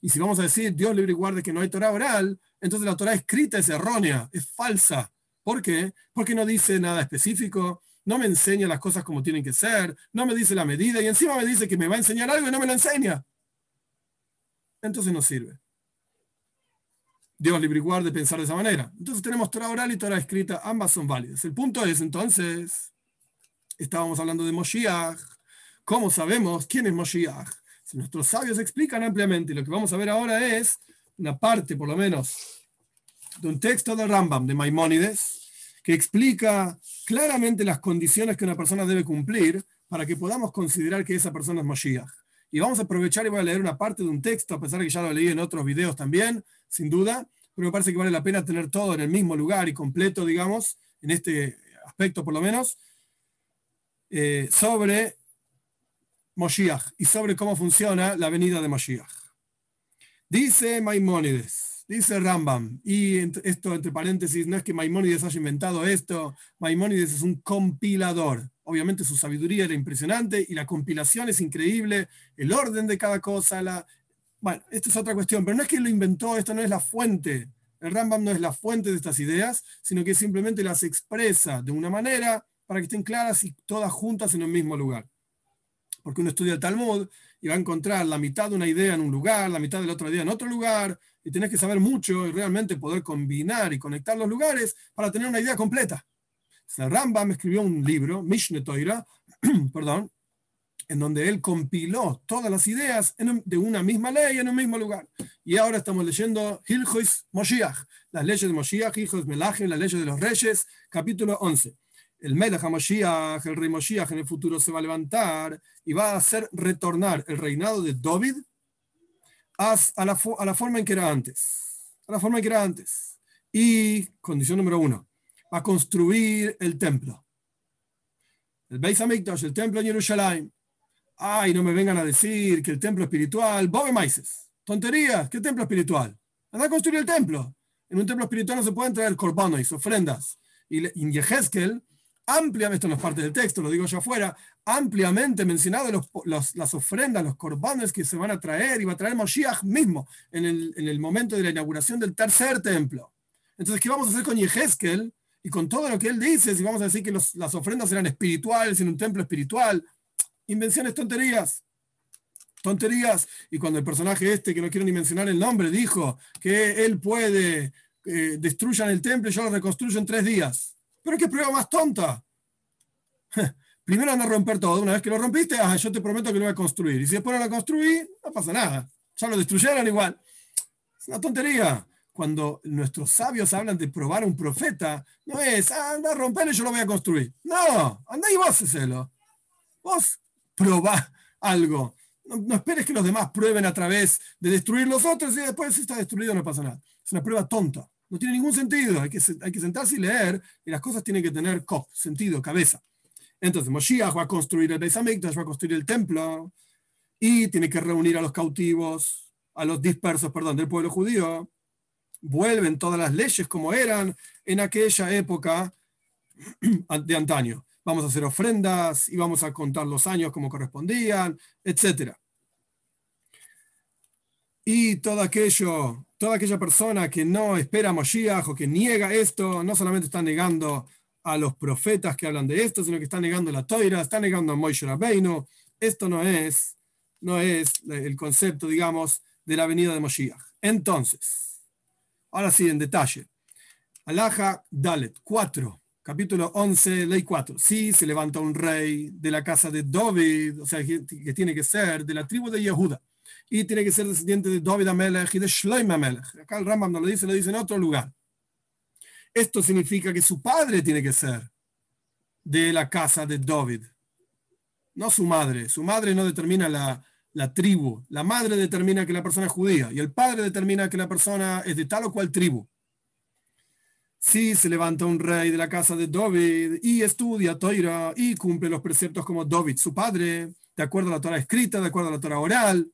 Y si vamos a decir, Dios libre y guarde que no hay Torah oral, entonces la Torah escrita es errónea, es falsa. ¿Por qué? Porque no dice nada específico, no me enseña las cosas como tienen que ser, no me dice la medida y encima me dice que me va a enseñar algo y no me lo enseña. Entonces no sirve. Dios libre y guarde pensar de esa manera. Entonces tenemos Torah oral y Torah escrita, ambas son válidas. El punto es entonces, estábamos hablando de Moshiach. ¿Cómo sabemos quién es Moshiach? Si nuestros sabios explican ampliamente, lo que vamos a ver ahora es una parte, por lo menos, de un texto de Rambam, de Maimónides, que explica claramente las condiciones que una persona debe cumplir para que podamos considerar que esa persona es Moshiach. Y vamos a aprovechar y voy a leer una parte de un texto, a pesar de que ya lo leí en otros videos también, sin duda, pero me parece que vale la pena tener todo en el mismo lugar y completo, digamos, en este aspecto por lo menos, eh, sobre Moshiach y sobre cómo funciona la venida de Moshiach. Dice Maimónides, dice Rambam, y esto entre paréntesis, no es que Maimónides haya inventado esto, Maimónides es un compilador. Obviamente su sabiduría era impresionante y la compilación es increíble, el orden de cada cosa, la, bueno, esta es otra cuestión, pero no es que lo inventó, esto no es la fuente. El Rambam no es la fuente de estas ideas, sino que simplemente las expresa de una manera para que estén claras y todas juntas en el mismo lugar. Porque uno estudia el Talmud y va a encontrar la mitad de una idea en un lugar, la mitad de la otra idea en otro lugar, y tenés que saber mucho y realmente poder combinar y conectar los lugares para tener una idea completa. Rambam escribió un libro, Mishne Toira, perdón, en donde él compiló todas las ideas de una misma ley en un mismo lugar. Y ahora estamos leyendo Hilchos Moshiach, las leyes de Moshiach, Hilchos Melachim, las leyes de los reyes, capítulo 11 el Melech Moshiach, el rey Moshiach en el futuro se va a levantar y va a hacer retornar el reinado de David a, la, a la forma en que era antes. A la forma en que era antes. Y, condición número uno, a construir el templo. El Beis Hamikdash, el templo en Jerusalén. Ay, no me vengan a decir que el templo espiritual, Bobe Maises. Tonterías, ¿qué templo espiritual? Anda a construir el templo. En un templo espiritual no se pueden traer corbanos, ofrendas. Y en ampliamente, esto no es parte del texto, lo digo yo afuera, ampliamente mencionado las ofrendas, los corbanes que se van a traer y va a traer Moshiach mismo en el, en el momento de la inauguración del tercer templo. Entonces, ¿qué vamos a hacer con Yehezkel y con todo lo que él dice? Si vamos a decir que las ofrendas eran espirituales en un templo espiritual, invenciones tonterías. Tonterías. Y cuando el personaje este, que no quiero ni mencionar el nombre, dijo que él puede, eh, destruyan el templo y yo lo reconstruyo en tres días. Pero qué prueba más tonta. Primero anda a romper todo. Una vez que lo rompiste, yo te prometo que lo voy a construir. Y si después no lo construí, no pasa nada. Ya lo destruyeron igual. Es una tontería. Cuando nuestros sabios hablan de probar a un profeta, no es, ah, anda a romperlo y yo lo voy a construir. No, anda y vos hacelo. Vos probá algo. No, esperes que los demás prueben a través de destruir los otros y después si está destruido no pasa nada. Es una prueba tonta. No tiene ningún sentido. Hay que, hay que sentarse y leer y las cosas tienen que tener sentido, cabeza. Entonces, Moshiach va a construir el Beis va a construir el templo y tiene que reunir a los cautivos, a los dispersos, perdón, del pueblo judío. Vuelven todas las leyes como eran en aquella época de antaño. Vamos a hacer ofrendas y vamos a contar los años como correspondían, etc. Y todo aquello toda aquella persona que no espera a Moshiach o que niega esto, no solamente está negando a los profetas que hablan de esto, sino que está negando la toira, está negando a Moshe Rabbeinu. Esto no es, no es el concepto, digamos, de la venida de Moshiach. Entonces, ahora sí, en detalle. Alaja Dalet 4, capítulo 11, ley 4. Sí, se levanta un rey de la casa de David, o sea, que tiene que ser de la tribu de Yehuda y tiene que ser descendiente de David Amelech y de Shloim Amelech. Acá el Rambam no lo dice, lo dice en otro lugar. Esto significa que su padre tiene que ser de la casa de David, no su madre. Su madre no determina la, la tribu. La madre determina que la persona es judía y el padre determina que la persona es de tal o cual tribu. Si se levanta un rey de la casa de David y estudia Toira y cumple los preceptos como David, su padre, de acuerdo a la Torah escrita, de acuerdo a la Torah oral,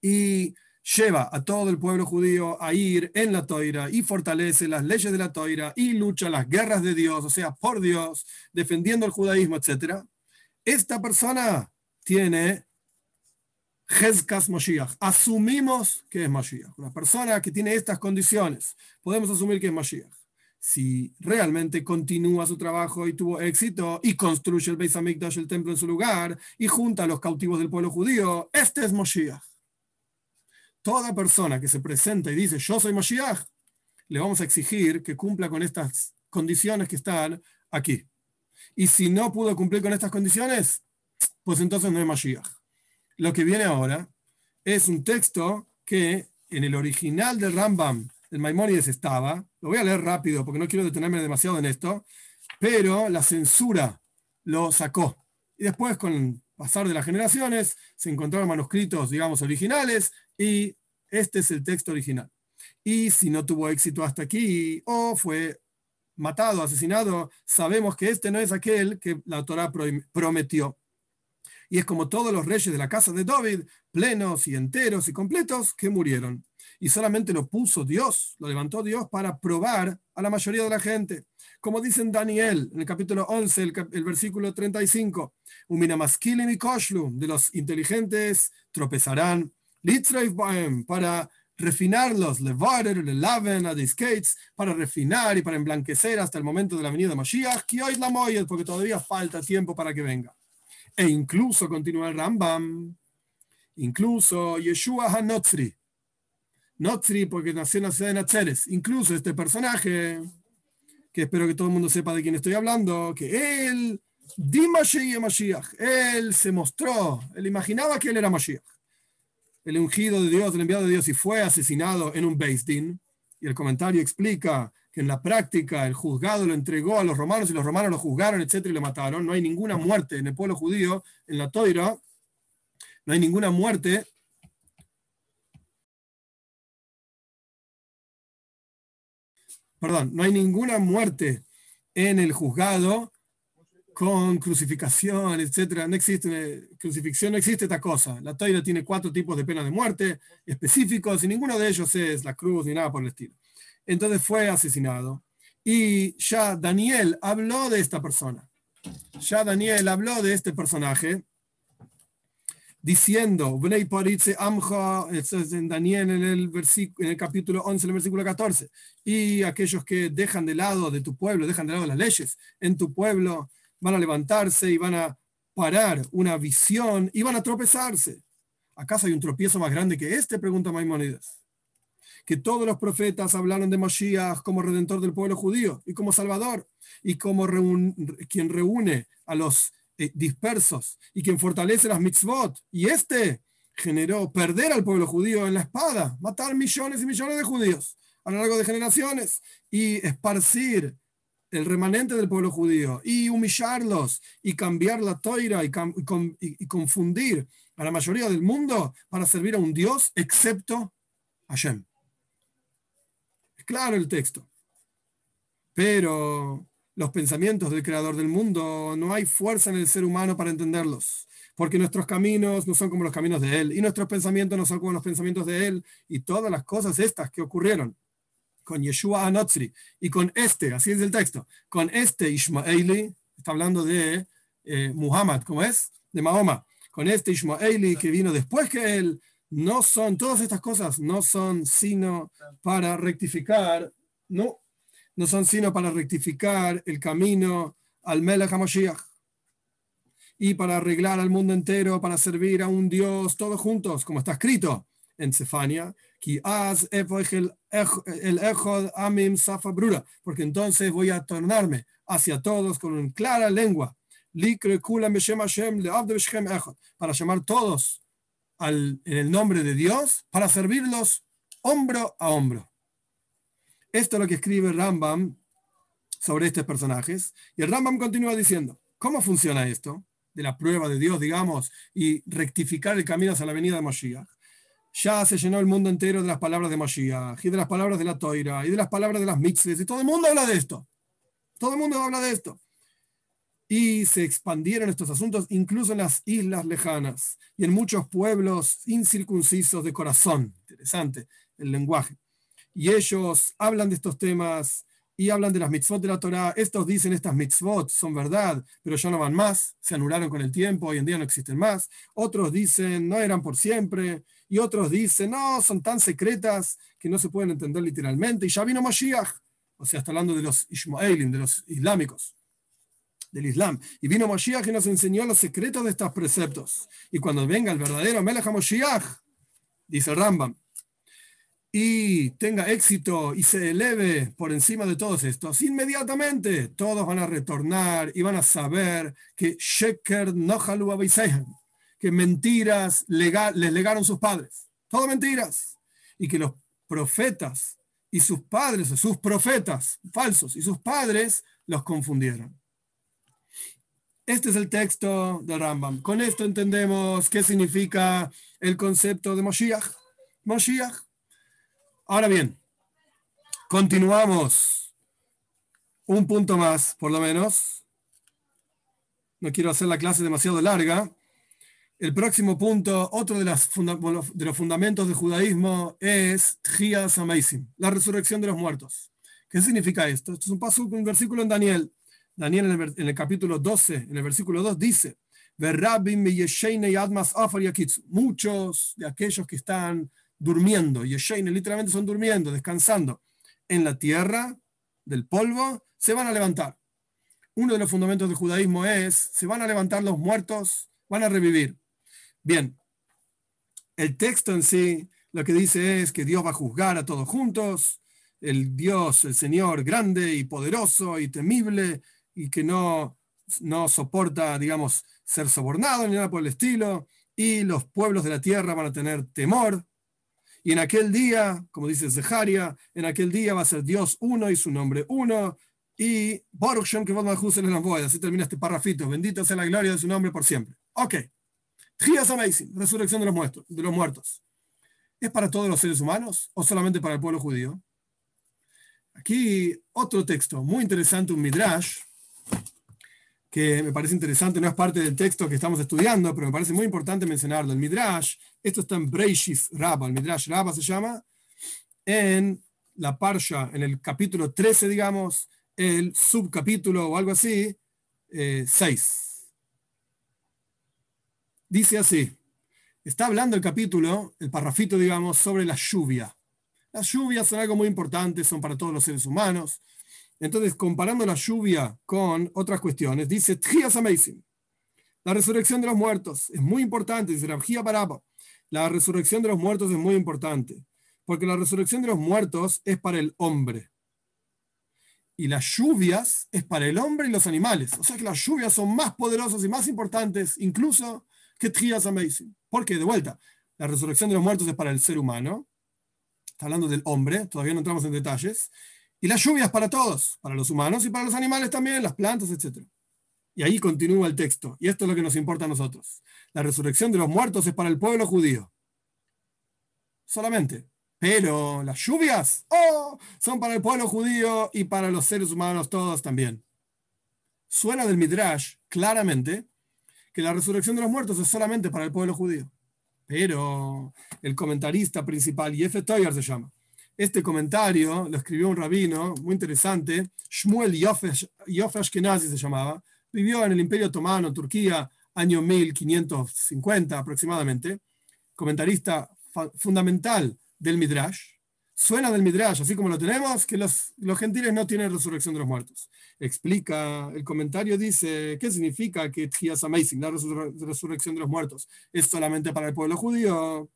y lleva a todo el pueblo judío a ir en la toira y fortalece las leyes de la toira y lucha las guerras de Dios, o sea, por Dios, defendiendo el judaísmo, etc. Esta persona tiene Jezkas Moshiach. Asumimos que es Moshiach. Una persona que tiene estas condiciones, podemos asumir que es Moshiach. Si realmente continúa su trabajo y tuvo éxito y construye el Beis Hamikdash, el templo en su lugar, y junta a los cautivos del pueblo judío, este es Moshiach toda persona que se presenta y dice yo soy Moshiach, le vamos a exigir que cumpla con estas condiciones que están aquí. Y si no pudo cumplir con estas condiciones, pues entonces no es Mashiach. Lo que viene ahora es un texto que en el original del Rambam, el Maimónides estaba, lo voy a leer rápido porque no quiero detenerme demasiado en esto, pero la censura lo sacó. Y después, con el pasar de las generaciones, se encontraron manuscritos, digamos, originales y este es el texto original. Y si no tuvo éxito hasta aquí o fue matado, asesinado, sabemos que este no es aquel que la Torah prometió. Y es como todos los reyes de la casa de David, plenos y enteros y completos, que murieron. Y solamente lo puso Dios, lo levantó Dios para probar a la mayoría de la gente. Como dice en Daniel, en el capítulo 11, el, versículo 35, Umina y Koshlu, de los inteligentes tropezarán para refinarlos, le laven a para refinar y para emblanquecer hasta el momento de la venida de Mashiach, que hoy la porque todavía falta tiempo para que venga. E incluso, continúa el Rambam, incluso Yeshua HaNotzri, Notzri porque nació en la ciudad de Natzeres, incluso este personaje, que espero que todo el mundo sepa de quién estoy hablando, que él, Dimashiach Mashiach, él se mostró, él imaginaba que él era Mashiach, el ungido de Dios, el enviado de Dios, y fue asesinado en un Din, y el comentario explica que en la práctica el juzgado lo entregó a los romanos y los romanos lo juzgaron, etcétera, y lo mataron. No hay ninguna muerte en el pueblo judío, en la Toira, no hay ninguna muerte. Perdón, no hay ninguna muerte en el juzgado con crucificación, etcétera. No existe crucifixión, no existe esta cosa. La Toira tiene cuatro tipos de pena de muerte específicos y ninguno de ellos es la cruz ni nada por el estilo. Entonces fue asesinado. Y ya Daniel habló de esta persona. Ya Daniel habló de este personaje diciendo, en Daniel en el, en el capítulo 11, en el versículo 14, y aquellos que dejan de lado de tu pueblo, dejan de lado las leyes en tu pueblo, van a levantarse y van a parar una visión y van a tropezarse. ¿Acaso hay un tropiezo más grande que este? Pregunta Maimonides que todos los profetas hablaron de Mashiach como redentor del pueblo judío y como salvador y como quien reúne a los eh, dispersos y quien fortalece las mitzvot. Y este generó perder al pueblo judío en la espada, matar millones y millones de judíos a lo largo de generaciones y esparcir el remanente del pueblo judío y humillarlos y cambiar la toira y, y confundir a la mayoría del mundo para servir a un Dios excepto Hashem claro el texto. Pero los pensamientos del creador del mundo no hay fuerza en el ser humano para entenderlos, porque nuestros caminos no son como los caminos de él y nuestros pensamientos no son como los pensamientos de él y todas las cosas estas que ocurrieron con Yeshua Anotzri y con este, así es el texto, con este Ishmaeli, está hablando de eh, Muhammad, ¿cómo es? De Mahoma, con este Ishmaeli que vino después que él, no son, todas estas cosas no son sino para rectificar, no, no son sino para rectificar el camino al Melech HaMashiach y para arreglar al mundo entero, para servir a un Dios todos juntos, como está escrito en Sefania, porque entonces voy a tornarme hacia todos con una clara lengua, para llamar todos en el nombre de Dios para servirlos hombro a hombro. Esto es lo que escribe Rambam sobre estos personajes. Y el Rambam continúa diciendo, ¿cómo funciona esto? De la prueba de Dios, digamos, y rectificar el camino hacia la venida de Mashiach. Ya se llenó el mundo entero de las palabras de Mashiach, y de las palabras de la Toira, y de las palabras de las mitzvahs, y todo el mundo habla de esto. Todo el mundo habla de esto y se expandieron estos asuntos incluso en las islas lejanas y en muchos pueblos incircuncisos de corazón. Interesante el lenguaje. Y ellos hablan de estos temas y hablan de las mitzvot de la Torah. Estos dicen estas mitzvot son verdad, pero ya no van más, se anularon con el tiempo, hoy en día no existen más. Otros dicen no eran por siempre y otros dicen no, son tan secretas que no se pueden entender literalmente. Y ya vino Mashiach, o sea, está hablando de los Ishmaelim, de los islámicos del Islam. Y vino Moshiach y nos enseñó los secretos de estos preceptos. Y cuando venga el verdadero Melech Moshiach, dice Rambam, y tenga éxito y se eleve por encima de todos estos, inmediatamente todos van a retornar y van a saber que Sheker Nohalu que mentiras les legaron sus padres. Todo mentiras. Y que los profetas y sus padres, sus profetas falsos y sus padres los confundieron. Este es el texto de Rambam. Con esto entendemos qué significa el concepto de Moshiach. Moshiach. Ahora bien, continuamos un punto más, por lo menos. No quiero hacer la clase demasiado larga. El próximo punto, otro de, los fundamentos del judaísmo es Tchias Amazing, la resurrección de los muertos. ¿Qué significa esto? Esto es un paso, un versículo en Daniel. Daniel en el, capítulo 12, en el versículo 2 dice, muchos de aquellos que están durmiendo, yesheine literalmente son durmiendo, descansando en la tierra del polvo, se van a levantar. uno de los fundamentos del judaísmo es, se van a levantar los muertos, van a revivir. Bien, el texto en sí lo que dice es que Dios va a juzgar a todos juntos, el Dios, el Señor grande y poderoso y temible y que no, no soporta, digamos, ser sobornado ni nada por el estilo, y los pueblos de la tierra van a tener temor. Y en aquel día, como dice Zeharia, en aquel día va a ser Dios uno y su nombre uno, y Baruch Shem que en las bodas. Así termina este parrafito. Bendito sea la gloria de su nombre por siempre. Ok. Amazing, resurrección de los, muertos, de los muertos. ¿Es para todos los seres humanos o solamente para el pueblo judío? Aquí otro texto muy interesante, un midrash, que me parece interesante, no es parte del texto que estamos estudiando, pero me parece muy importante mencionarlo. El midrash, esto está en Breishis Rabba, el midrash Rabba se llama, en la parsha, en el capítulo 13, digamos, el subcapítulo o algo así, 6. Eh, Dice así, está hablando el capítulo, el parrafito, digamos, sobre la lluvia. Las lluvias son algo muy importante, son para todos los seres humanos. Entonces, comparando la lluvia con otras cuestiones, dice, Trias Amazing. La resurrección de los muertos es muy importante, dice Rabjía Baraba. La resurrección de los muertos es muy importante, porque la resurrección de los muertos es para el hombre y las lluvias es para el hombre y los animales. O sea que las lluvias son más poderosas y más importantes incluso que Trias Amazing. Porque, de vuelta, la resurrección de los muertos es para el ser humano. Está hablando del hombre, todavía no entramos en detalles. Y las lluvias para todos, para los humanos y para los animales también, las plantas, etc. Y ahí continúa el texto. Y esto es lo que nos importa a nosotros. La resurrección de los muertos es para el pueblo judío. Solamente. Pero las lluvias oh, son para el pueblo judío y para los seres humanos todos también. Suena del Midrash claramente que la resurrección de los muertos es solamente para el pueblo judío. Pero el comentarista principal, Yefe Toyer se llama, este comentario lo escribió un rabino muy interesante, Shmuel Yofe Ashkenazi se llamaba, vivió en el Imperio Otomano, Turquía, año 1550 aproximadamente, comentarista fundamental del Midrash, suena del Midrash, así como lo tenemos, que los, los gentiles no tienen resurrección de los muertos. Explica, el comentario dice, ¿qué significa que Tchias Amazing, la resurrección de los muertos, es solamente para el pueblo judío?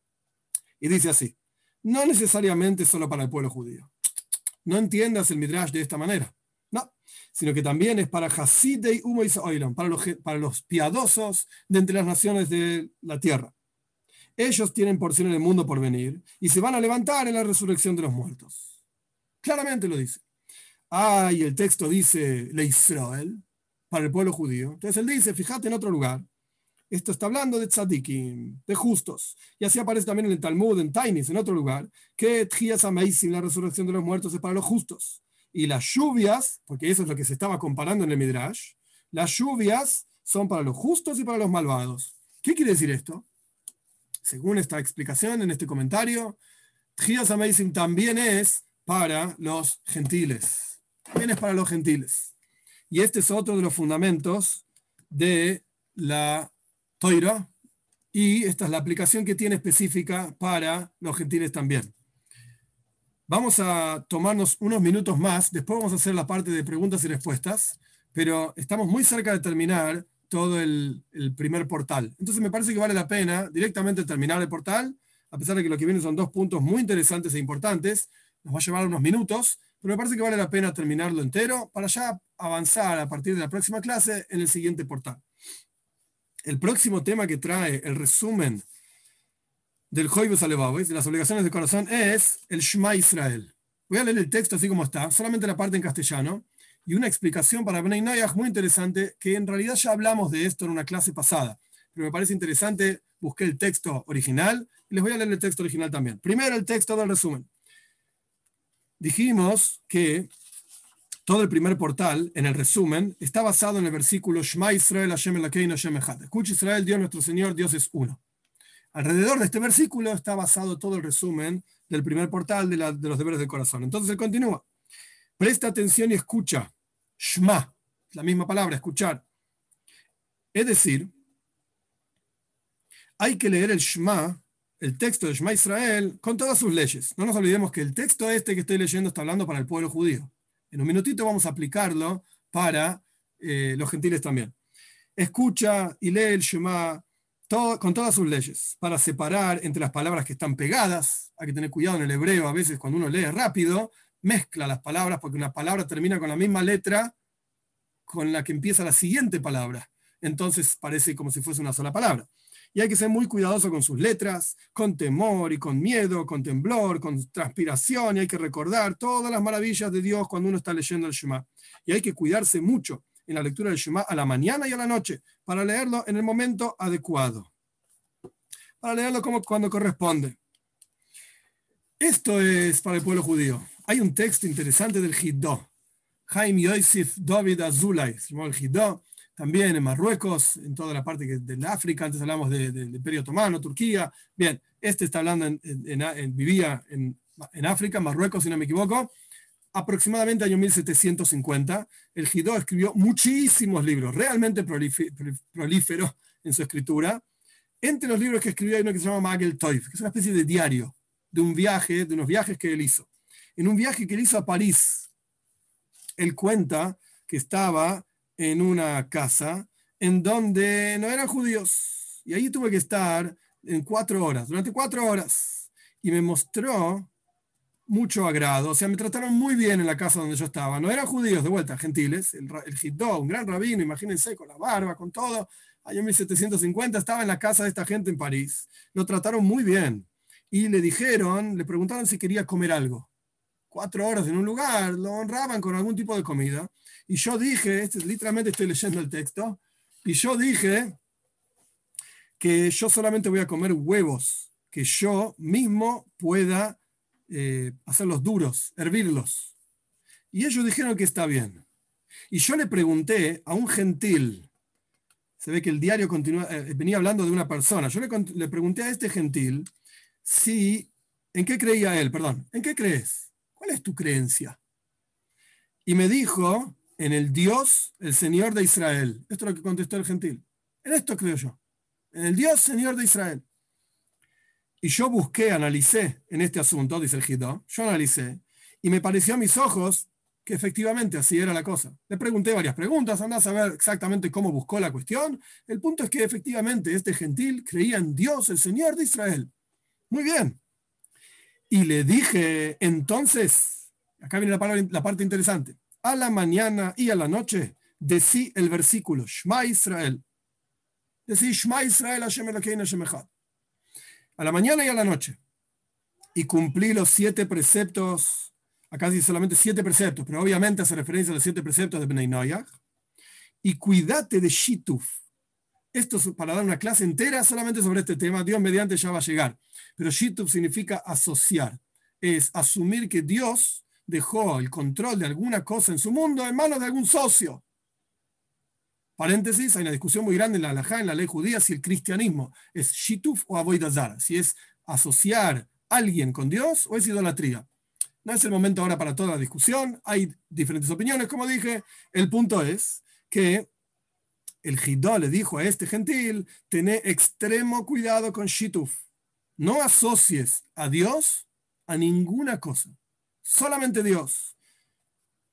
Y dice así, no necesariamente solo para el pueblo judío. No entiendas el Midrash de esta manera. No, sino que también es para Hasidei Umo para los, para los piadosos de entre las naciones de la tierra ellos tienen porción en el mundo por venir y se van a levantar en la resurrección de los muertos. Claramente lo dice. Ah, y el texto dice, le Israel, para el pueblo judío. Entonces él dice, fíjate en otro lugar. Esto está hablando de tzadikim, de justos. Y así aparece también en el Talmud, en Tainis, en otro lugar, que Tchias Amazing, la resurrección de los muertos, es para los justos. Y las lluvias, porque eso es lo que se estaba comparando en el Midrash, las lluvias son para los justos y para los malvados. ¿Qué quiere decir esto? según esta explicación en este comentario, Trias Amazing también es para los gentiles. También es para los gentiles. Y este es otro de los fundamentos de la Toira. Y esta es la aplicación que tiene específica para los gentiles también. Vamos a tomarnos unos minutos más, después vamos a hacer la parte de preguntas y respuestas, pero estamos muy cerca de terminar todo el, primer portal. Entonces me parece que vale la pena directamente terminar el portal, a pesar de que lo que viene son dos puntos muy interesantes e importantes. Nos va a llevar unos minutos, pero me parece que vale la pena terminarlo entero para ya avanzar a partir de la próxima clase en el siguiente portal. El próximo tema que trae el resumen del Joibus Alevavis, de las obligaciones de corazón, es el Shema Israel. Voy a leer el texto así como está, solamente la parte en castellano y una explicación para Bnei Noyaj muy interesante, que en realidad ya hablamos de esto en una clase pasada, pero me parece interesante, busqué el texto original y les voy a leer el texto original también. Primero el texto del resumen. Dijimos que todo el primer portal, en el resumen, está basado en el versículo Shema Israel Hashem Elakeinu Hashem Echad. Escucha Israel, Dios nuestro Señor, Dios es uno. Alrededor de este versículo está basado todo el resumen del primer portal de, de los deberes del corazón. Entonces él continúa. Presta atención y escucha. Shma, la misma palabra, escuchar. Es decir, hay que leer el Shma, el texto de Shma Israel, con todas sus leyes. No nos olvidemos que el texto este que estoy leyendo está hablando para el pueblo judío. En un minutito vamos a aplicarlo para eh, los gentiles también. Escucha y lee el Shema con todas sus leyes, para separar entre las palabras que están pegadas. Hay que tener cuidado en el hebreo, a veces cuando uno lee rápido, mezcla las palabras porque una palabra termina con la misma letra con la que empieza la siguiente palabra. Entonces parece como si fuese una sola palabra. Y hay que ser muy cuidadoso con sus letras, con temor y con miedo, con temblor, con transpiración, y hay que recordar todas las maravillas de Dios cuando uno está leyendo el Shema. Y hay que cuidarse mucho en la lectura del Shema a la mañana y a la noche, para leerlo en el momento adecuado, para leerlo como cuando corresponde. Esto es para el pueblo judío. Hay un texto interesante del Hiddo. Jaime Yosef David Azulay, se el Hiddo, también en Marruecos, en toda la parte del África, antes hablamos del Imperio Otomano, Turquía. Bien, este está hablando, en, vivía en, en África, Marruecos, si no me equivoco, aproximadamente año 1750, el Hidó escribió muchísimos libros, realmente prolífero en su escritura. Entre los libros que escribió hay uno que se llama Magel Toif, que es una especie de diario de un viaje, de unos viajes que él hizo. En un viaje que él hizo a París, él cuenta que estaba en una casa en donde no eran judíos. Y ahí tuve que estar en cuatro horas, durante cuatro horas. Y me mostró mucho agrado, o sea, me trataron muy bien en la casa donde yo estaba. No eran judíos, de vuelta, gentiles. El, el un gran rabino, imagínense, con la barba, con todo. Año 1750 estaba en la casa de esta gente en París. Lo trataron muy bien. Y le dijeron, le preguntaron si quería comer algo. Cuatro horas en un lugar, lo honraban con algún tipo de comida. Y yo dije, este, literalmente estoy leyendo el texto, y yo dije que yo solamente voy a comer huevos que yo mismo pueda eh, hacerlos duros, hervirlos. Y ellos dijeron que está bien. Y yo le pregunté a un gentil, se ve que el diario continúa, eh, venía hablando de una persona, yo le, le pregunté a este gentil si, ¿en qué creía él? Perdón, ¿en qué crees? ¿Cuál es tu creencia? Y me dijo, en el Dios, el Señor de Israel. Esto es lo que contestó el gentil. En esto creo yo. En el Dios, Señor de Israel. Y yo busqué, analicé en este asunto, dice el Gito, yo analicé, y me pareció a mis ojos que efectivamente así era la cosa. Le pregunté varias preguntas, andá a saber exactamente cómo buscó la cuestión. El punto es que efectivamente este gentil creía en Dios, el Señor de Israel. Muy bien. Y le dije, entonces, acá viene la parte interesante, a la mañana y a la noche, decí el versículo, Shma Israel. Decí Shma Israel, Hashem Elokeinu Hashem Echad a la mañana y a la noche. Y cumplí los siete preceptos, acá dice solamente siete preceptos, pero obviamente hace referencia a los siete preceptos de Bnei Noyach. Y cuídate de Shituf. Esto es para dar una clase entera solamente sobre este tema. Dios mediante ya va a llegar. Pero Shituf significa asociar. Es asumir que Dios dejó el control de alguna cosa en su mundo en manos de algún socio. Paréntesis, hay una discusión muy grande en la en la ley judía, si el cristianismo es shituf o avoidazar, si es asociar a alguien con Dios o es idolatría. No es el momento ahora para toda la discusión, hay diferentes opiniones, como dije. El punto es que el Jidó le dijo a este gentil, tené extremo cuidado con shituf. No asocies a Dios a ninguna cosa, solamente Dios.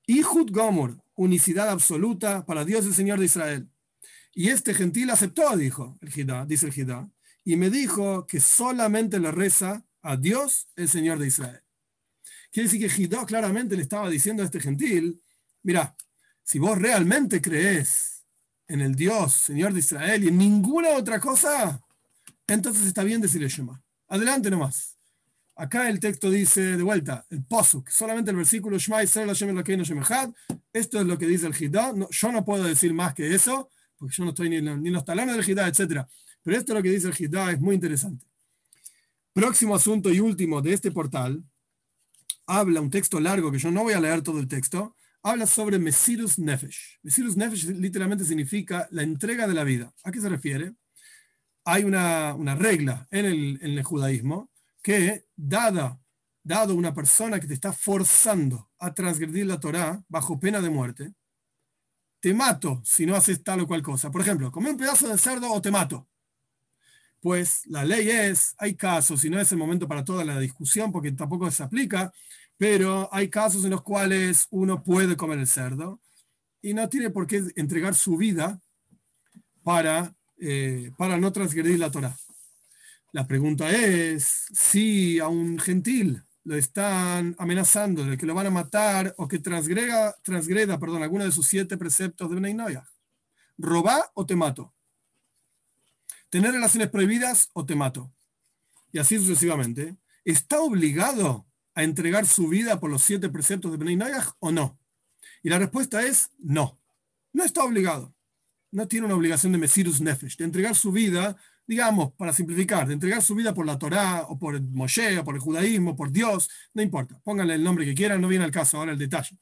Y Gomor, unicidad absoluta para Dios el Señor de Israel. Y este gentil aceptó, dijo el Jidá, dice el Jidá, y me dijo que solamente le reza a Dios el Señor de Israel. Quiere decir que Jidá claramente le estaba diciendo a este gentil, mira, si vos realmente crees en el Dios, Señor de Israel, y en ninguna otra cosa, entonces está bien decirle Shema. Adelante nomás. Acá el texto dice de vuelta, el posuk, solamente el versículo Shema Esto es lo que dice el Hidá. yo no puedo decir más que eso, porque yo no estoy ni en, los talones del Hidá, etc. Pero esto es lo que dice el Hidá, es muy interesante. Próximo asunto y último de este portal, habla un texto largo que yo no voy a leer todo el texto, habla sobre Mesirus Nefesh. Mesirus Nefesh literalmente significa la entrega de la vida. ¿A qué se refiere? Hay una, una regla en el judaísmo que dada, dado una persona que te está forzando a transgredir la Torá bajo pena de muerte, te mato si no haces tal o cual cosa. Por ejemplo, come un pedazo de cerdo o te mato. Pues la ley es, hay casos, y no es el momento para toda la discusión porque tampoco se aplica, pero hay casos en los cuales uno puede comer el cerdo y no tiene por qué entregar su vida para, eh, para no transgredir la Torah. La pregunta es si a un gentil lo están amenazando de que lo van a matar o que transgreda perdón, alguno de sus siete preceptos de Bnei Noyah. ¿Robá o te mato? ¿Tener relaciones prohibidas o te mato? Y así sucesivamente. ¿Está obligado a entregar su vida por los siete preceptos de Bnei Noyah o no? Y la respuesta es no. No está obligado. No tiene una obligación de Mesirus Nefesh, de entregar su vida digamos, para simplificar, de entregar su vida por la Torá o por el Moshe o por el judaísmo, por Dios, no importa, pónganle el nombre que quieran, no viene al caso ahora el detalle.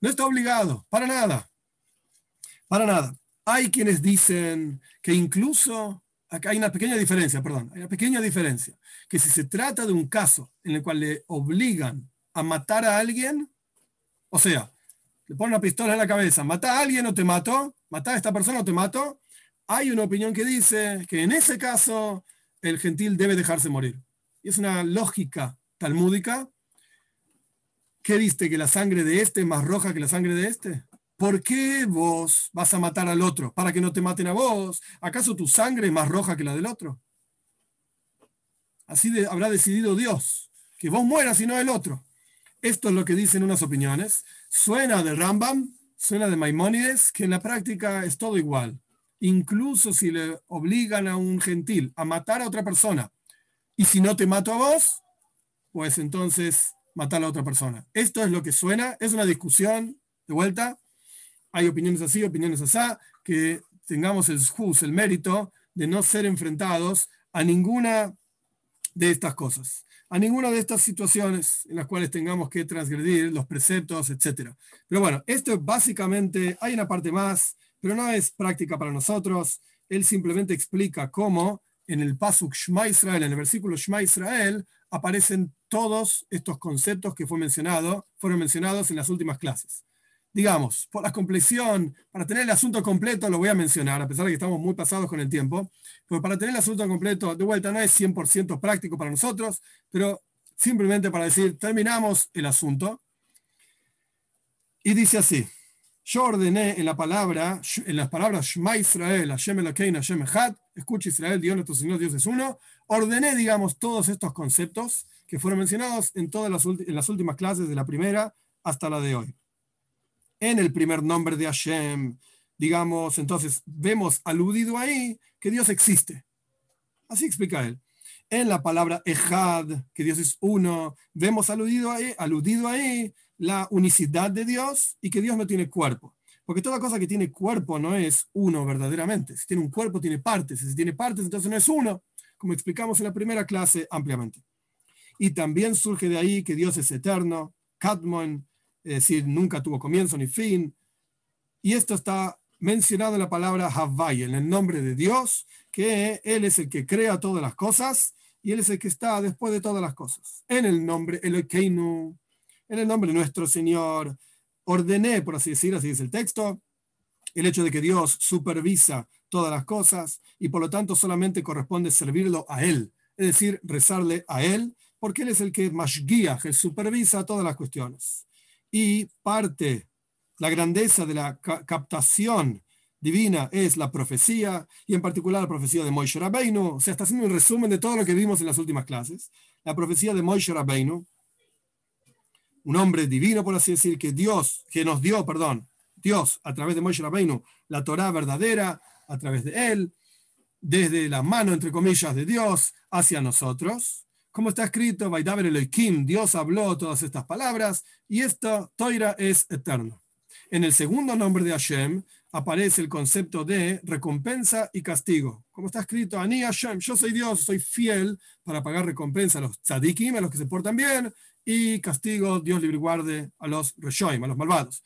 No está obligado, para nada, para nada. Hay quienes dicen que incluso, acá hay una pequeña diferencia, perdón, hay una pequeña diferencia, que si se trata de un caso en el cual le obligan a matar a alguien, o sea, le ponen una pistola en la cabeza, mata a alguien o te mato, mata a esta persona o te mato, hay una opinión que dice que en ese caso el gentil debe dejarse morir. Y es una lógica talmúdica. ¿Qué viste? ¿Que la sangre de este es más roja que la sangre de este? ¿Por qué vos vas a matar al otro? ¿Para que no te maten a vos? ¿Acaso tu sangre es más roja que la del otro? Así habrá decidido Dios, que vos mueras y no el otro. Esto es lo que dicen unas opiniones. Suena de Rambam, suena de Maimónides, que en la práctica es todo igual incluso si le obligan a un gentil a matar a otra persona, y si no te mato a vos, pues entonces matar a otra persona. Esto es lo que suena, es una discusión, de vuelta, hay opiniones así, opiniones así, que tengamos el jus, el mérito de no ser enfrentados a ninguna de estas cosas, a ninguna de estas situaciones en las cuales tengamos que transgredir los preceptos, etc. Pero bueno, esto es básicamente, hay una parte más pero no es práctica para nosotros. Él simplemente explica cómo en el Pasuk Shema Israel, en el versículo Shema Israel, aparecen todos estos conceptos que fueron mencionados en las últimas clases. Digamos, por la compleción, para tener el asunto completo lo voy a mencionar, a pesar de que estamos muy pasados con el tiempo, pero para tener el asunto completo, de vuelta, no es 100% práctico para nosotros, pero simplemente para decir, terminamos el asunto. Y dice así, yo ordené en la palabra, en las palabras Shema Israel, Hashem Elokein, Hashem Echad, escucha Israel, Dios nuestro Señor, Dios es uno, ordené, digamos, todos estos conceptos que fueron mencionados en todas las, últimas clases de la primera hasta la de hoy. En el primer nombre de Hashem, digamos, entonces vemos aludido ahí que Dios existe. Así explica él. En la palabra Echad, que Dios es uno, vemos aludido ahí, aludido ahí la unicidad de Dios y que Dios no tiene cuerpo. Porque toda cosa que tiene cuerpo no es uno verdaderamente. Si tiene un cuerpo, tiene partes. Si tiene partes, entonces no es uno, como explicamos en la primera clase ampliamente. Y también surge de ahí que Dios es eterno, Kadmon, es decir, nunca tuvo comienzo ni fin. Y esto está mencionado en la palabra Havai, en el nombre de Dios, que Él es el que crea todas las cosas y Él es el que está después de todas las cosas. En el nombre Elokeinu, en el nombre de nuestro Señor, ordené, por así decir, así es el texto, el hecho de que Dios supervisa todas las cosas y por lo tanto solamente corresponde servirlo a Él, es decir, rezarle a Él, porque Él es el que más guía, que supervisa todas las cuestiones. Y parte, la grandeza de la captación divina es la profecía, y en particular la profecía de Moishe Rabbeinu, o sea, está haciendo un resumen de todo lo que vimos en las últimas clases. La profecía de Moishe Rabbeinu, un hombre divino, por así decir, que Dios, que nos dio, perdón, Dios a través de Moshe Rabbeinu, la Torah verdadera, a través de él, desde la mano, entre comillas, de Dios hacia nosotros. Como está escrito, Vaidaber Elohim, Dios habló todas estas palabras, y esta Toira es eterno. En el segundo nombre de Hashem aparece el concepto de recompensa y castigo. Como está escrito, Ani Hashem, yo soy Dios, soy fiel para pagar recompensa a los tzadikim, a los que se portan bien, y castigo, Dios libre guarde a los reshoim, a los malvados.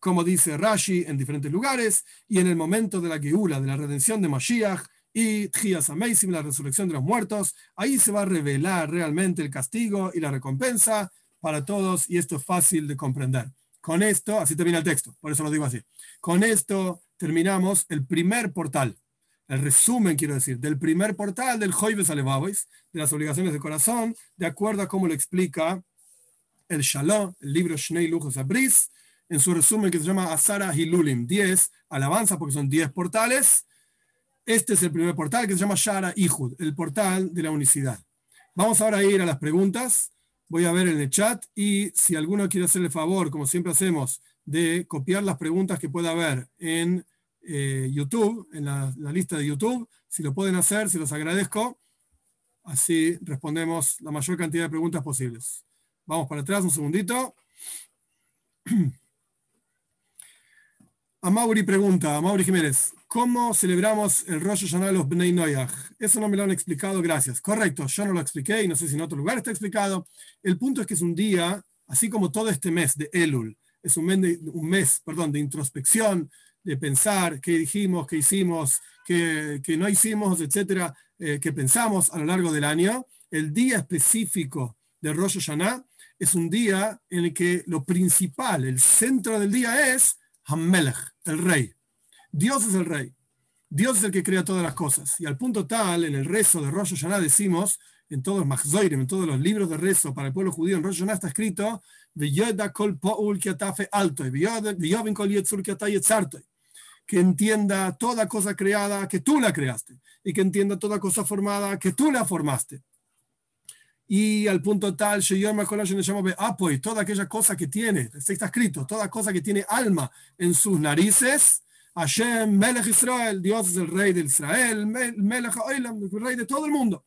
Como dice Rashi en diferentes lugares, y en el momento de la Geula, de la redención de Mashiach, y Tchias Ameisim, la resurrección de los muertos, ahí se va a revelar realmente el castigo y la recompensa para todos, y esto es fácil de comprender. Con esto, así termina el texto, por eso lo digo así. Con esto terminamos el primer portal el resumen, quiero decir, del primer portal del Joibes Alevabois, de las obligaciones de corazón, de acuerdo a cómo lo explica el Shalom, el libro Shnei Lujos Abris, en su resumen que se llama Asara Hilulim, 10 alabanzas porque son 10 portales. Este es el primer portal que se llama Shara Ihud, el portal de la unicidad. Vamos ahora a ir a las preguntas. Voy a ver en el chat y si alguno quiere hacerle favor, como siempre hacemos, de copiar las preguntas que pueda haber en eh, YouTube, en la, lista de YouTube, si lo pueden hacer, se los agradezco. Así respondemos la mayor cantidad de preguntas posibles. Vamos para atrás un segundito. A Mauri pregunta, a Mauri Jiménez, ¿cómo celebramos el Rosh Hashanah los Bnei Noyach? Eso no me lo han explicado, gracias. Correcto, yo no lo expliqué y no sé si en otro lugar está explicado. El punto es que es un día, así como todo este mes de Elul, es un mes, de, un mes perdón, de introspección, de pensar qué dijimos, qué hicimos, qué, no hicimos, etcétera, eh, que pensamos a lo largo del año. El día específico de Rosh Hashanah es un día en el que lo principal, el centro del día es Hammelech, el rey. Dios es el rey. Dios es el que crea todas las cosas. Y al punto tal, en el rezo de Rosh Hashanah decimos, en todos los en todos los libros de rezo para el pueblo judío, en Rosh está escrito, que entienda toda cosa creada, que tú la creaste, y que entienda toda cosa formada, que tú la formaste y al punto tal, apoy, toda aquella cosa que tiene, está escrito, toda cosa que tiene alma en sus narices, Hashem, Melech Israel, Dios es el rey de Israel, Melech el rey de todo el mundo.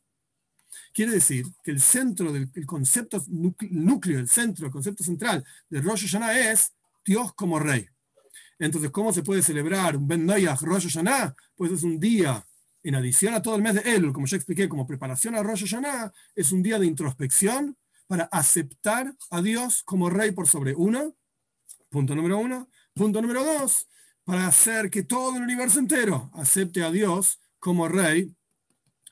Quiere decir que el centro del concepto núcleo, el centro, el concepto central de Rosh Hashanah es Dios como rey. Entonces, ¿cómo se puede celebrar un Ben Noyach Rosh Hashanah? Pues es un día en adición a todo el mes de Elul, como ya expliqué, como preparación a Rosh Hashanah, es un día de introspección para aceptar a Dios como rey por sobre uno. Punto número uno. Punto número dos, para hacer que todo el universo entero acepte a Dios como rey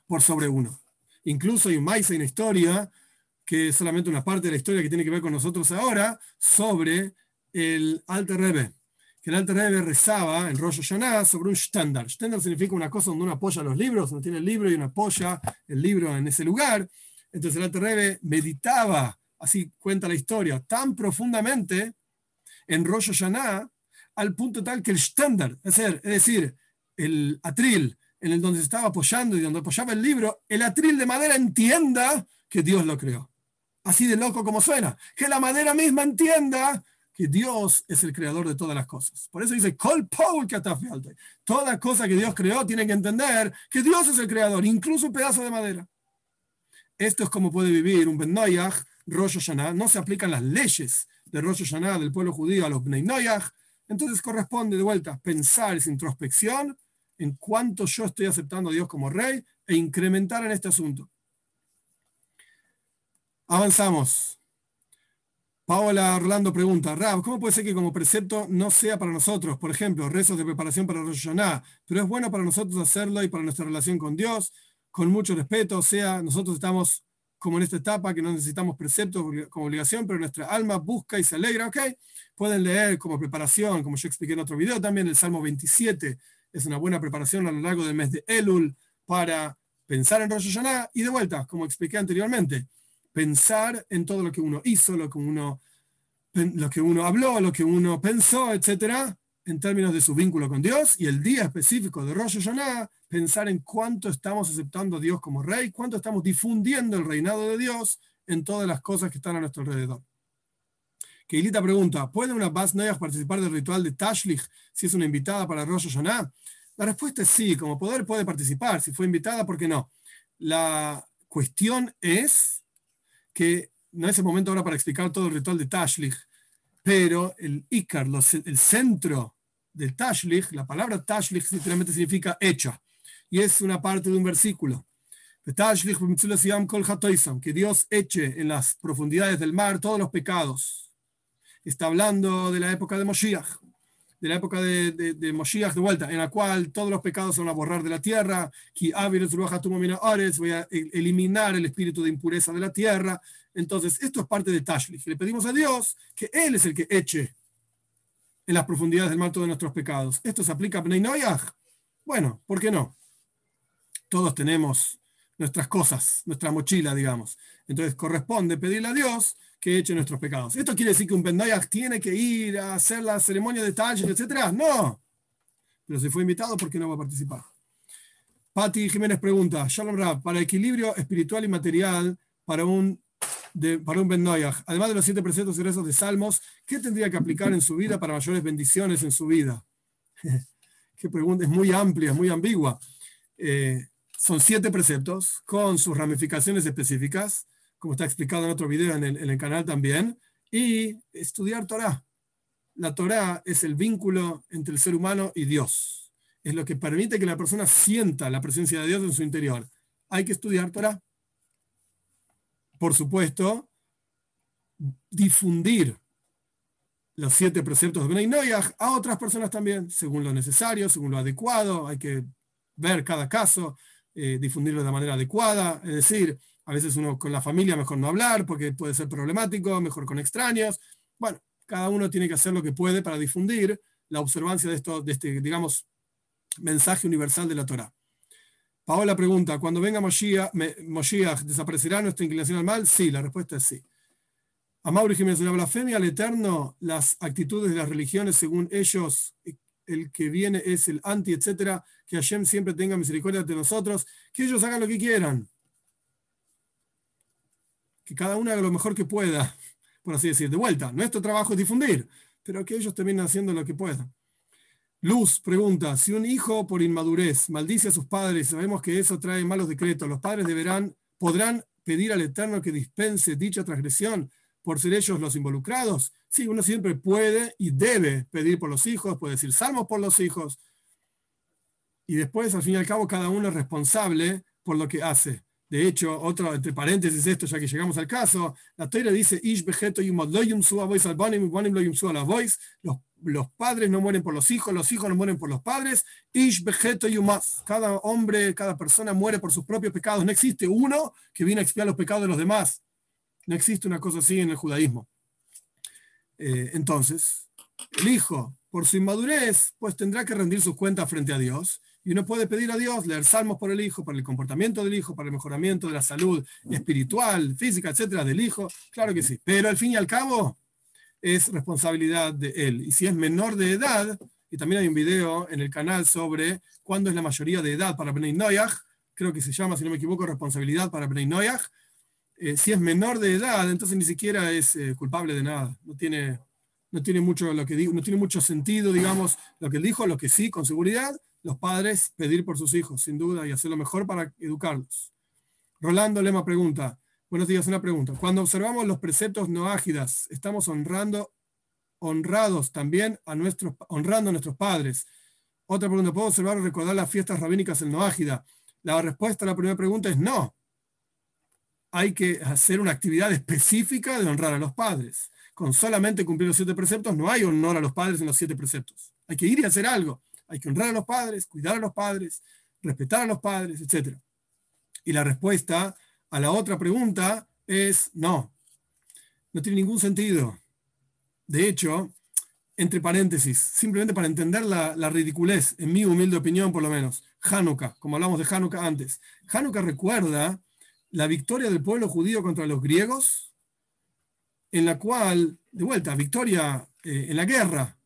por sobre uno. Incluso hay un maíz, hay una historia, que es solamente una parte de la historia que tiene que ver con nosotros ahora, sobre el Alter Rebbe que el Alter Rebbe rezaba el rollo Hashanah sobre un estándar. Estándar significa una cosa donde uno apoya los libros, uno tiene el libro y uno apoya el libro en ese lugar. Entonces el Alter Rebbe meditaba, así cuenta la historia, tan profundamente en Rosh Hashanah al punto tal que el estándar, es decir, el atril en el donde se estaba apoyando y donde apoyaba el libro, el atril de madera entienda que Dios lo creó. Así de loco como suena. Que la madera misma entienda que Dios es el creador de todas las cosas. Por eso dice, Kol Paul Toda cosa que Dios creó tiene que entender que Dios es el creador, incluso un pedazo de madera. Esto es como puede vivir un Ben Noyach, Rosh Hashanah. No se aplican las leyes de Rosh Hashanah del pueblo judío a los Ben Noyach. Entonces corresponde de vuelta pensar esa introspección en cuánto yo estoy aceptando a Dios como rey e incrementar en este asunto. Avanzamos. Paola Orlando pregunta, Rab, ¿cómo puede ser que como precepto no sea para nosotros, por ejemplo, rezos de preparación para Rosh Hashanah, pero es bueno para nosotros hacerlo y para nuestra relación con Dios, con mucho respeto, o sea, nosotros estamos como en esta etapa que no necesitamos preceptos como obligación, pero nuestra alma busca y se alegra, ¿ok? Pueden leer como preparación, como yo expliqué en otro video también, el Salmo 27 es una buena preparación a lo largo del mes de Elul para pensar en Rosh Hashanah y de vuelta, como expliqué anteriormente, pensar en todo lo que uno hizo, lo que uno, que uno habló, lo que uno pensó, etcétera, en términos de su vínculo con Dios y el día específico de Rosh Hashanah, pensar en cuánto estamos aceptando a Dios como rey, cuánto estamos difundiendo el reinado de Dios en todas las cosas que están a nuestro alrededor. Keilita pregunta, ¿puede una Bas Noyas participar del ritual de Tashlich si es una invitada para Rosh Hashanah? La respuesta es sí, como poder puede participar, si fue invitada, ¿por qué no? La cuestión es que no es el momento ahora para explicar todo el ritual de Tashlich, pero el Icar, el centro del Tashlich, la palabra Tashlich literalmente significa hecha, y es una parte de un versículo. Que Dios eche en las profundidades del mar todos los pecados. Está hablando de la época de Moshiach de la época de, de, de, Moshiach de vuelta, en la cual todos los pecados van a borrar de la tierra, voy a eliminar el espíritu de impureza de la tierra. Entonces, esto es parte de Tashlich. Le pedimos a Dios que Él es el que eche en las profundidades del mar todos nuestros pecados. ¿Esto se aplica a Bnei Bueno, ¿por qué no? Todos tenemos nuestras cosas, nuestra mochila, digamos. Entonces corresponde pedirle a Dios que eche nuestros pecados. ¿Esto quiere decir que un Bendoyach tiene que ir a hacer la ceremonia de talles, etcétera? No. Pero si fue invitado, ¿por qué no va a participar? Patti Jiménez pregunta, Shalom Rab, para equilibrio espiritual y material para un, de, para un Bendoyach, además de los siete preceptos y rezos de Salmos, ¿qué tendría que aplicar en su vida para mayores bendiciones en su vida? Qué pregunta, es muy amplia, muy ambigua. Eh, son siete preceptos con sus ramificaciones específicas como está explicado en otro video en el, canal también, y estudiar Torah. La Torah es el vínculo entre el ser humano y Dios. Es lo que permite que la persona sienta la presencia de Dios en su interior. Hay que estudiar Torah. Por supuesto, difundir los siete preceptos de Bnei a otras personas también, según lo necesario, según lo adecuado. Hay que ver cada caso, eh, difundirlo de manera adecuada. Es decir, a veces uno con la familia mejor no hablar porque puede ser problemático, mejor con extraños. Bueno, cada uno tiene que hacer lo que puede para difundir la observancia de, esto, de este, digamos, mensaje universal de la Torah. Paola pregunta, cuando venga Moshiach, ¿desaparecerá nuestra inclinación al mal? Sí, la respuesta es sí. A Mauri Jiménez, la blasfemia al Eterno, las actitudes de las religiones según ellos, el que viene es el anti, etcétera, que Hashem siempre tenga misericordia de nosotros, que ellos hagan lo que quieran que cada uno haga lo mejor que pueda, por así decir. De vuelta, nuestro trabajo es difundir, pero que ellos terminen haciendo lo que puedan. Luz pregunta, si un hijo por inmadurez maldice a sus padres, sabemos que eso trae malos decretos, los padres deberán, podrán pedir al Eterno que dispense dicha transgresión por ser ellos los involucrados. Sí, uno siempre puede y debe pedir por los hijos, puede decir salmos por los hijos. Y después, al fin y al cabo, cada uno es responsable por lo que hace. De hecho, otro, entre paréntesis, esto ya que llegamos al caso, la Torah dice, Ish los, los padres no mueren por los hijos, los hijos no mueren por los padres, cada hombre, cada persona muere por sus propios pecados. No existe uno que viene a expiar los pecados de los demás. No existe una cosa así en el judaísmo. Eh, entonces, el hijo, por su inmadurez, pues tendrá que rendir sus cuentas frente a Dios y uno puede pedir a Dios, leer salmos por el hijo, para el comportamiento del hijo, para el mejoramiento de la salud espiritual, física, etcétera, del hijo. Claro que sí. Pero al fin y al cabo es responsabilidad de él. Y si es menor de edad, y también hay un video en el canal sobre cuándo es la mayoría de edad para Bnei Noyaj, creo que se llama, si no me equivoco, responsabilidad para Bnei Noyaj. Eh, si es menor de edad, entonces ni siquiera es eh, culpable de nada. No tiene, no tiene mucho lo que no tiene mucho sentido, digamos, lo que dijo, lo que sí, con seguridad, los padres pedir por sus hijos, sin duda, y hacer lo mejor para educarlos. Rolando Lema pregunta, buenos días, una pregunta. Cuando observamos los preceptos no ágidas, ¿estamos honrando, honrados también a nuestros, honrando a nuestros padres? Otra pregunta, ¿puedo observar o recordar las fiestas rabínicas en no ágida? La respuesta a la primera pregunta es no. Hay que hacer una actividad específica de honrar a los padres. Con solamente cumplir los siete preceptos no hay honor a los padres en los siete preceptos. Hay que ir y hacer algo. Hay que honrar a los padres, cuidar a los padres, respetar a los padres, etc. Y la respuesta a la otra pregunta es no. No tiene ningún sentido. De hecho, entre paréntesis, simplemente para entender la, ridiculez, en mi humilde opinión por lo menos, Hanukkah, como hablamos de Hanukkah antes. Hanukkah recuerda la victoria del pueblo judío contra los griegos, en la cual, de vuelta, victoria eh, en la guerra,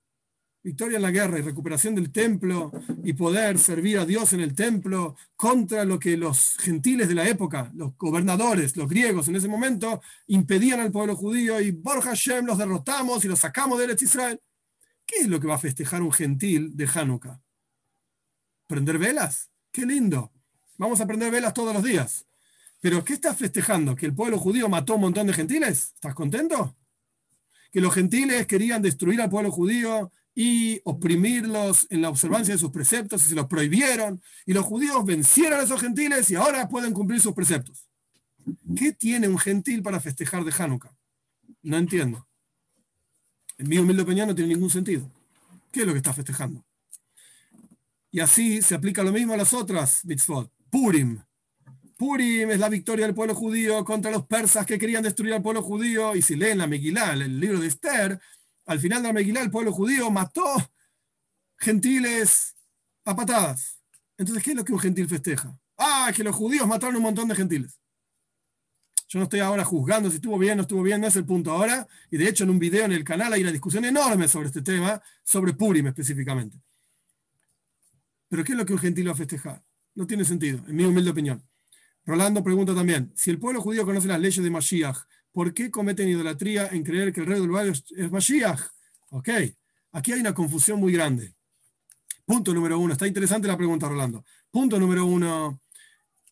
victoria en la guerra y recuperación del templo y poder servir a Dios en el templo contra lo que los gentiles de la época, los gobernadores, los griegos en ese momento, impedían al pueblo judío y Borja Hashem los derrotamos y los sacamos de Eretz Israel. ¿Qué es lo que va a festejar un gentil de Hanukkah? ¿Prender velas? ¡Qué lindo! Vamos a prender velas todos los días. ¿Pero qué estás festejando? ¿Que el pueblo judío mató un montón de gentiles? ¿Estás contento? ¿Que los gentiles querían destruir al pueblo judío y oprimirlos en la observancia de sus preceptos y se los prohibieron, y los judíos vencieron a esos gentiles y ahora pueden cumplir sus preceptos. ¿Qué tiene un gentil para festejar de Hanukkah? No entiendo. En mi humilde opinión no tiene ningún sentido. ¿Qué es lo que está festejando? Y así se aplica lo mismo a las otras mitzvot. Purim. Purim es la victoria del pueblo judío contra los persas que querían destruir al pueblo judío. Y si leen la Megillah, el libro de Esther, al final de la Megilá, el pueblo judío mató gentiles a patadas. Entonces, ¿qué es lo que un gentil festeja? Ah, que los judíos mataron un montón de gentiles. Yo no estoy ahora juzgando si estuvo bien o no estuvo bien, no es el punto ahora. Y de hecho en un video en el canal hay una discusión enorme sobre este tema, sobre Purim específicamente. Pero ¿qué es lo que un gentil va a festejar? No tiene sentido, en mi humilde opinión. Rolando pregunta también, si el pueblo judío conoce las leyes de Mashiach, ¿por qué cometen idolatría en creer que el rey del barrio es Mashiach? Ok, aquí hay una confusión muy grande. Punto número uno, está interesante la pregunta, Rolando. Punto número uno,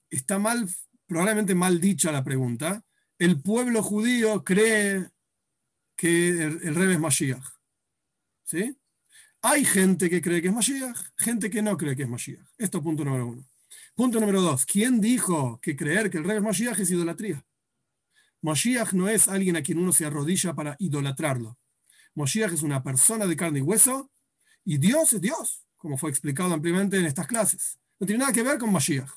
está mal, probablemente mal dicha la pregunta. El pueblo judío cree que el, rey es Mashiach. ¿Sí? Hay gente que cree que es Mashiach, gente que no cree que es Mashiach. Esto es punto número uno. Punto número dos. ¿Quién dijo que creer que el rey es Mashiach es idolatría? Mashiach no es alguien a quien uno se arrodilla para idolatrarlo. Mashiach es una persona de carne y hueso y Dios es Dios, como fue explicado ampliamente en estas clases. No tiene nada que ver con Mashiach.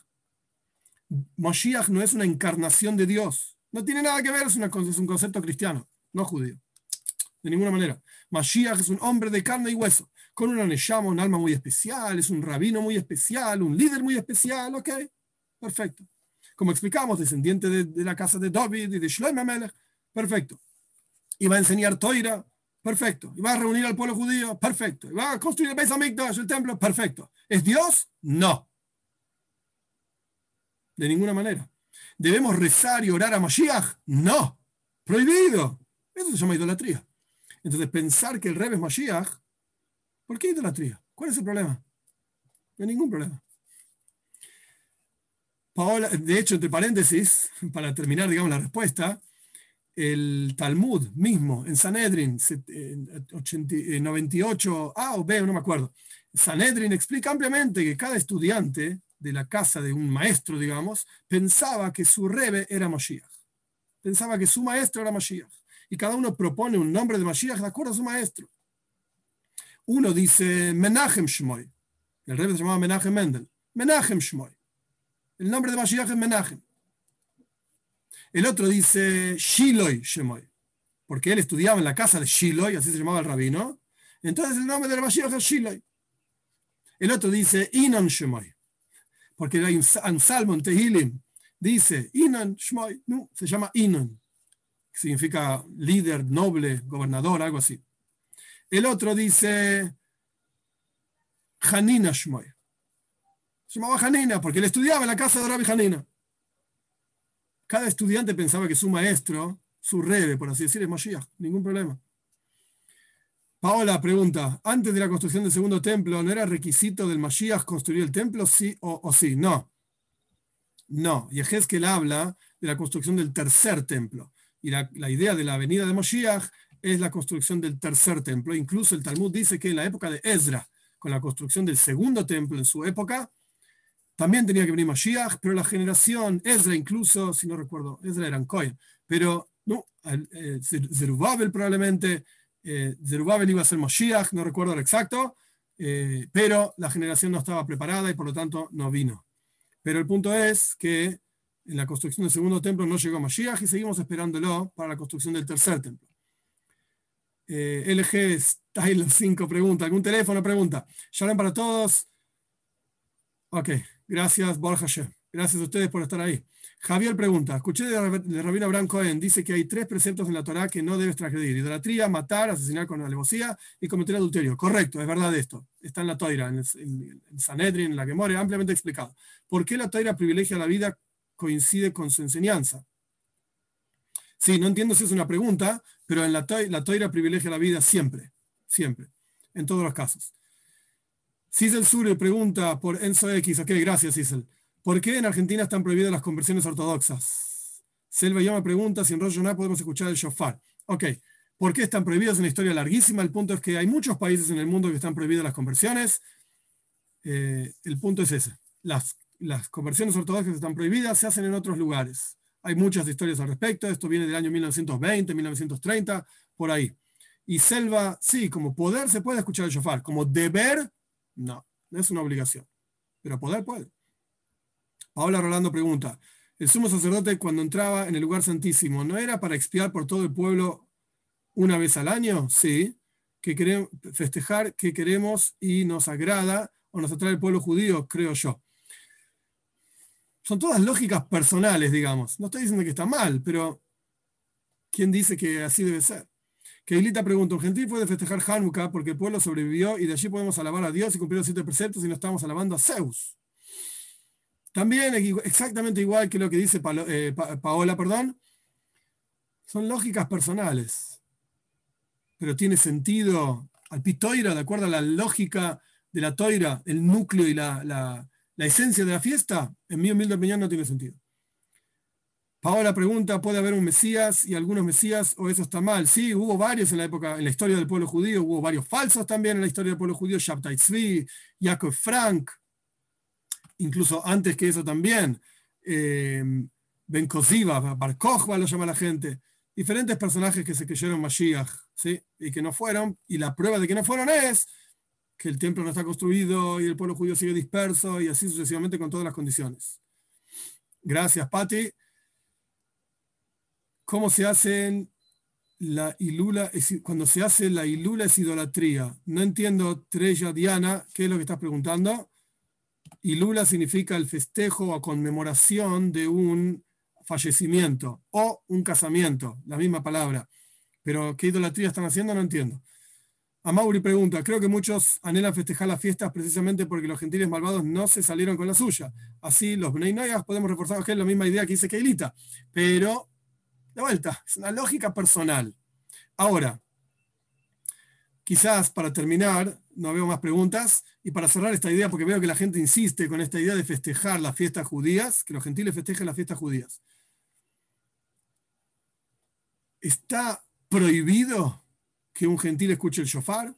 Mashiach no es una encarnación de Dios. No tiene nada que ver, es, es un concepto cristiano, no judío. De ninguna manera. Mashiach es un hombre de carne y hueso con una Neshama, un alma muy especial, es un rabino muy especial, un líder muy especial, ok, perfecto. Como explicamos, descendiente de, la casa de David y de Shlomo Melech, perfecto. Y va a enseñar Toira, perfecto. Y va a reunir al pueblo judío, perfecto. Y va a construir el Beis Hamikdash, el templo, perfecto. ¿Es Dios? No. De ninguna manera. ¿Debemos rezar y orar a Mashiach? No. Prohibido. Eso se llama idolatría. Entonces, pensar que el rey es Mashiach ¿Por qué idolatría? ¿Cuál es el problema? No hay ningún problema. Paola, de hecho, entre paréntesis, para terminar, digamos, la respuesta, el Talmud mismo, en Sanedrin, 98 A o B, no me acuerdo. Sanedrin explica ampliamente que cada estudiante de la casa de un maestro, digamos, pensaba que su rebe era Mashiach. Pensaba que su maestro era Mashiach. Y cada uno propone un nombre de Mashiach de acuerdo a su maestro. Uno dice Menachem Shmoy. El rey se llamaba Menachem Mendel. Menachem Shmoy. El nombre de Mashiach es Menachem. El otro dice Shiloy Shemoy. Porque él estudiaba en la casa de Shiloy, así se llamaba el rabino. Entonces el nombre de Mashiach es Shiloy. El otro dice Inon Shemoy. Porque hay un salmo en Tehilim. Dice Inon Shmoy. No, se llama Inon. Que significa líder, noble, gobernador, algo así. El otro dice Hanina Shmoy. Llamaba Hanina porque él estudiaba en la casa de Rabbi Hanina. Cada estudiante pensaba que su maestro, su rebe, por así decir, es Mashiach. Ningún problema. Paola pregunta, antes de la construcción del segundo templo, ¿no era requisito del Mashiach construir el templo? Sí o, sí. No. No. Y él habla de la construcción del tercer templo. Y la, la idea de la venida de Mashiach es la construcción del tercer templo. Incluso el Talmud dice que en la época de Ezra, con la construcción del segundo templo en su época, también tenía que venir Mashiach, pero la generación, Ezra incluso, si no recuerdo, Ezra era Cohen, pero no, eh, Zerubabel probablemente, eh, Zerubabel iba a ser Mashiach, no recuerdo lo exacto, eh, pero la generación no estaba preparada y por lo tanto no vino. Pero el punto es que en la construcción del segundo templo no llegó Mashiach y seguimos esperándolo para la construcción del tercer templo. Eh, LG Style 5 pregunta, ¿algún teléfono? Pregunta. Shalom para todos. Ok, gracias, Borja Gracias a ustedes por estar ahí. Javier pregunta, escuché de, Rabino Abraham Cohen, dice que hay tres preceptos en la Torah que no debes transgredir. Idolatría, matar, asesinar con alevosía y cometer adulterio. Correcto, es verdad esto. Está en la Toira, en, en, Sanedrin, en la Gemore, ampliamente explicado. ¿Por qué la Toira privilegia la vida coincide con su enseñanza? Sí, no entiendo si es una pregunta, pero en la, toira, la toira privilegia la vida siempre, siempre, en todos los casos. Cisel Sure pregunta por Enzo X. Ok, gracias, Cisel. ¿Por qué en Argentina están prohibidas las conversiones ortodoxas? Selva me pregunta si en Rosh podemos escuchar el shofar. Ok, ¿por qué están prohibidas? Es una historia larguísima. El punto es que hay muchos países en el mundo que están prohibidas las conversiones. Eh, el punto es ese. Las, las conversiones ortodoxas están prohibidas, se hacen en otros lugares. Hay muchas historias al respecto. Esto viene del año 1920, 1930, por ahí. Y Selva, sí, como poder se puede escuchar el shofar. Como deber, no, no es una obligación. Pero poder puede. Paola Rolando pregunta, el sumo sacerdote cuando entraba en el lugar santísimo, ¿no era para expiar por todo el pueblo una vez al año? Sí, que queremos festejar que queremos y nos agrada o nos atrae el pueblo judío, creo yo. son todas lógicas personales, digamos. No estoy diciendo que está mal, pero ¿quién dice que así debe ser? Keilita pregunta, ¿un gentil puede festejar Hanukkah porque el pueblo sobrevivió y de allí podemos alabar a Dios y cumplir los siete preceptos y no estamos alabando a Zeus? También exactamente igual que lo que dice eh, Paola, perdón, son lógicas personales, pero tiene sentido al pitoira, de acuerdo a la lógica de la toira, el núcleo y la, la, esencia de la fiesta, en mi humilde opinión no tiene sentido. Paola pregunta, ¿puede haber un Mesías y algunos Mesías o eso está mal? Sí, hubo varios en la época, en la historia del pueblo judío, hubo varios falsos también en la historia del pueblo judío, Shabtai Tzvi, Jacob Frank, incluso antes que eso también, eh, Ben Koziva, Bar lo llama la gente, diferentes personajes que se creyeron Mashiach, ¿sí? Y que no fueron, y la prueba de que no fueron es que el templo no está construido y el pueblo judío sigue disperso y así sucesivamente con todas las condiciones. Gracias, Patti. ¿Cómo se hacen la ilula? Cuando se hace la ilula es idolatría. No entiendo, Treya Diana, ¿qué es lo que estás preguntando? Ilula significa el festejo o conmemoración de un fallecimiento o un casamiento, la misma palabra. Pero ¿qué idolatría están haciendo? No entiendo. Amauri pregunta, creo que muchos anhelan festejar las fiestas precisamente porque los gentiles malvados no se salieron con la suya. Así los Bnei podemos reforzar que es la misma idea que dice Keilita, pero de vuelta, es una lógica personal. Ahora, quizás para terminar, no veo más preguntas, y para cerrar esta idea, porque veo que la gente insiste con esta idea de festejar las fiestas judías, que los gentiles festejen las fiestas judías. ¿Está prohibido que un gentil escuche el shofar?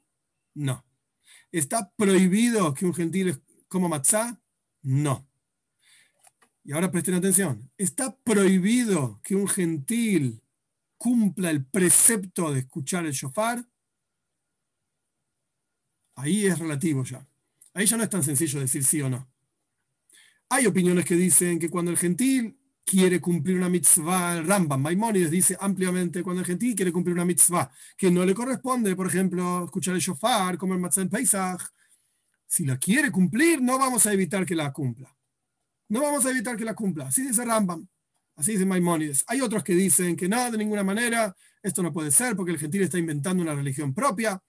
No. ¿Está prohibido que un gentil coma matzá? No. Y ahora presten atención. ¿Está prohibido que un gentil cumpla el precepto de escuchar el shofar? Ahí es relativo ya. Ahí ya no es tan sencillo decir sí o no. Hay opiniones que dicen que cuando el gentil quiere cumplir una mitzvah, el Rambam, Maimonides dice ampliamente, cuando el gentil quiere cumplir una mitzvah que no le corresponde, por ejemplo, escuchar el shofar, comer matzah en Pesach, si la quiere cumplir, no vamos a evitar que la cumpla. No vamos a evitar que la cumpla. Así dice Rambam, así dice Maimonides. Hay otros que dicen que no, de ninguna manera, esto no puede ser porque el gentil está inventando una religión propia.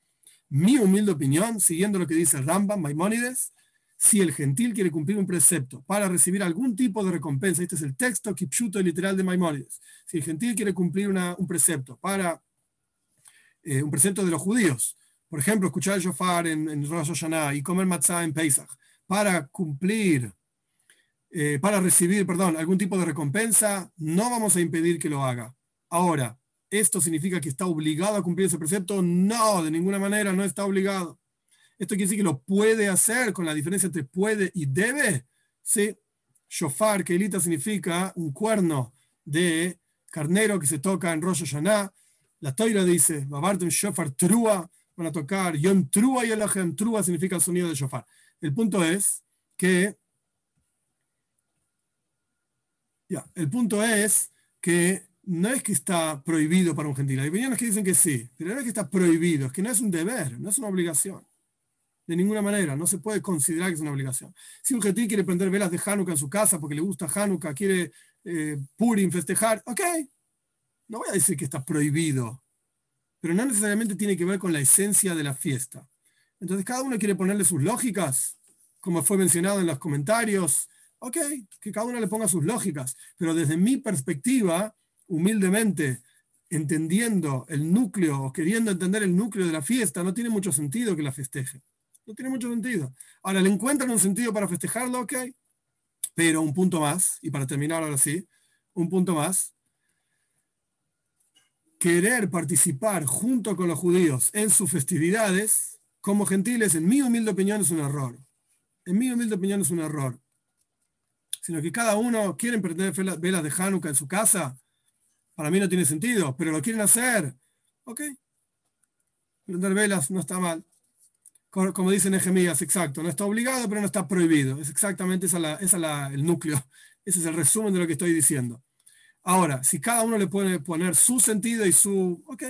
Mi humilde opinión, siguiendo lo que dice Rambam, Maimonides, si el gentil quiere cumplir un precepto para recibir algún tipo de recompensa, este es el texto kipshuto literal de Maimonides, si el gentil quiere cumplir un precepto para eh, un precepto de los judíos, por ejemplo, escuchar el shofar en, en Rosh Hashanah y comer matzah en Pesach, para cumplir, eh, para recibir, perdón, algún tipo de recompensa, no vamos a impedir que lo haga. Ahora, ¿esto significa que está obligado a cumplir ese precepto? No, de ninguna manera, no está obligado. Esto quiere decir que lo puede hacer con la diferencia entre puede y debe. ¿sí? Shofar, que elita significa un cuerno de carnero que se toca en Rosh Hashanah. La toira dice, un shofar trua, van a tocar yon trua y el trua significa el sonido de shofar. El punto es que, ya, el punto es que no es que está prohibido para un gentil. Hay opiniones que dicen que sí, pero no es que está prohibido, es que no es un deber, no es una obligación. De ninguna manera, no se puede considerar que es una obligación. Si un gentil quiere prender velas de Hanukkah en su casa porque le gusta Hanukkah, quiere eh, Purim festejar, ok, no voy a decir que está prohibido, pero no necesariamente tiene que ver con la esencia de la fiesta. Entonces cada uno quiere ponerle sus lógicas, como fue mencionado en los comentarios, ok, que cada uno le ponga sus lógicas, pero desde mi perspectiva, humildemente, entendiendo el núcleo o queriendo entender el núcleo de la fiesta, no tiene mucho sentido que la festeje. No tiene mucho sentido. Ahora, ¿le encuentran un sentido para festejarlo? Ok. Pero un punto más, y para terminar ahora sí, un punto más. Querer participar junto con los judíos en sus festividades como gentiles, en mi humilde opinión, es un error. En mi humilde opinión es un error. Sino que cada uno quiere prender velas de Hanukkah en su casa, para mí no tiene sentido, pero lo quieren hacer. Ok. Prender velas no está mal como dicen Ejemías, exacto, no está obligado, pero no está prohibido. Es exactamente esa, es el núcleo, ese es el resumen de lo que estoy diciendo. Ahora, si cada uno le puede poner su sentido y su, ok,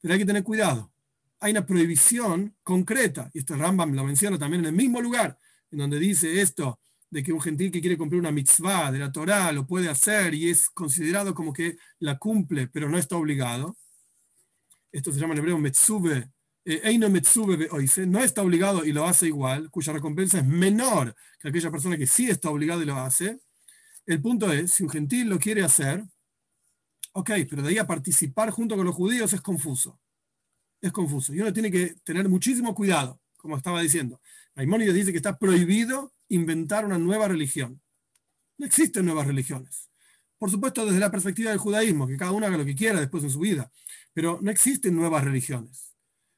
pero hay que tener cuidado. Hay una prohibición concreta, y este Rambam lo menciona también en el mismo lugar, en donde dice esto de que un gentil que quiere cumplir una mitzvah de la Torah lo puede hacer y es considerado como que la cumple, pero no está obligado. Esto se llama en hebreo metzube, eh, eino metzube no está obligado y lo hace igual, cuya recompensa es menor que aquella persona que sí está obligada y lo hace. El punto es, si un gentil lo quiere hacer, ok, pero de ahí a participar junto con los judíos es confuso. Es confuso. Y uno tiene que tener muchísimo cuidado, como estaba diciendo. Maimónides dice que está prohibido inventar una nueva religión. No existen nuevas religiones. Por supuesto, desde la perspectiva del judaísmo, que cada uno haga lo que quiera después de su vida. Pero no existen nuevas religiones.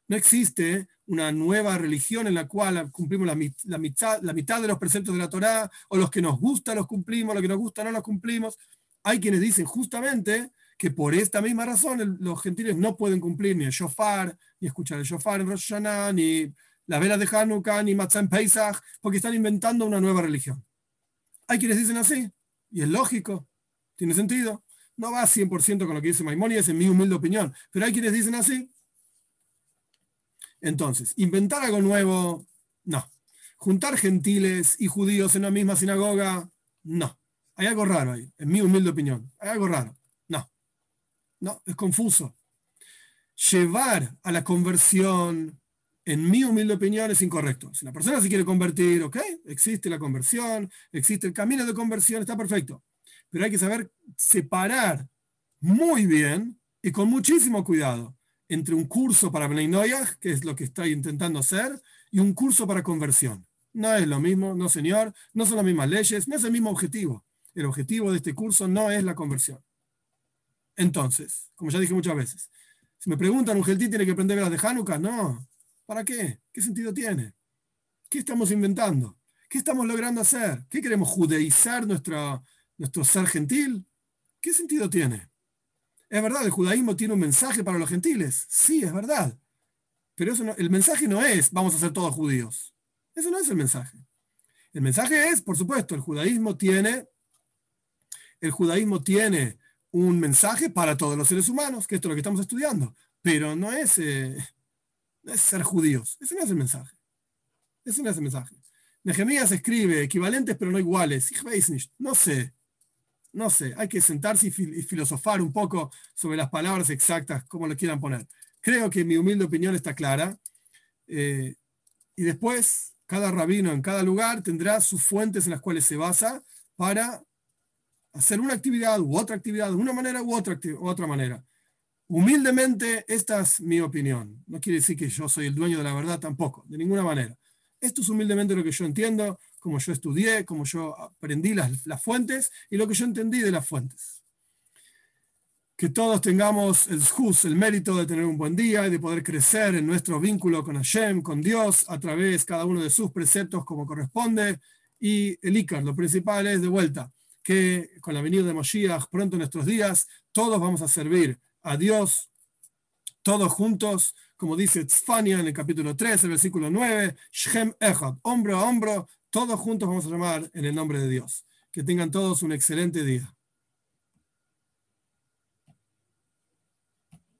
No existe una nueva religión en la cual cumplimos la, mitad, la mitad de los preceptos de la Torá, o los que nos gusta los cumplimos, los que nos gusta no los cumplimos. Hay quienes dicen justamente que por esta misma razón los gentiles no pueden cumplir ni el shofar, ni escuchar el shofar en Rosh Hashanah, ni la vela de Hanukkah, ni Matzah en Pesach, porque están inventando una nueva religión. Hay quienes dicen así, y es lógico, tiene sentido. No va 100% con lo que dice Maimónides, en mi humilde opinión, pero hay quienes dicen así. Entonces, inventar algo nuevo, no. Juntar gentiles y judíos en la misma sinagoga, no. Hay algo raro ahí, en mi humilde opinión. Hay algo raro. No, es confuso. Llevar a la conversión, en mi humilde opinión, es incorrecto. Si la persona se quiere convertir, ok, existe la conversión, existe el camino de conversión, está perfecto. Pero hay que saber separar muy bien y con muchísimo cuidado entre un curso para Bnei que es lo que estoy intentando hacer, y un curso para conversión. No es lo mismo, no señor, no son las mismas leyes, no es el mismo objetivo. El objetivo de este curso no es la conversión. Entonces, como ya dije muchas veces, si me preguntan, ¿un geltí tiene que aprender velas de Hanukkah? No. ¿Para qué? ¿Qué sentido tiene? ¿Qué estamos inventando? ¿Qué estamos logrando hacer? ¿Qué queremos judaizar nuestro, ser gentil? ¿Qué sentido tiene? Es verdad, el judaísmo tiene un mensaje para los gentiles. Sí, es verdad. Pero eso el mensaje no es vamos a ser todos judíos. Eso no es el mensaje. El mensaje es, por supuesto, el judaísmo tiene, el judaísmo tiene un mensaje para todos los seres humanos, que esto es lo que estamos estudiando, pero no es, eh, es ser judíos, ese no es el mensaje. Ese no es el mensaje. Nehemías escribe equivalentes pero no iguales. No sé, no sé, hay que sentarse y, filosofar un poco sobre las palabras exactas, como lo quieran poner. Creo que mi humilde opinión está clara. Eh, y después, cada rabino en cada lugar tendrá sus fuentes en las cuales se basa para hacer una actividad u otra actividad de una manera u otra, u otra manera. Humildemente, esta es mi opinión. No quiere decir que yo soy el dueño de la verdad tampoco, de ninguna manera. Esto es humildemente lo que yo entiendo, como yo estudié, como yo aprendí las, las fuentes y lo que yo entendí de las fuentes. Que todos tengamos el jus, el mérito de tener un buen día y de poder crecer en nuestro vínculo con Hashem, con Dios, a través cada uno de sus preceptos como corresponde. Y el Icar, lo principal es de vuelta que con la venida de Moshiach pronto en nuestros días, todos vamos a servir a Dios, todos juntos, como dice Tzfania en el capítulo 3, el versículo 9, Shem Echad, hombro a hombro, todos juntos vamos a llamar en el nombre de Dios. Que tengan todos un excelente día.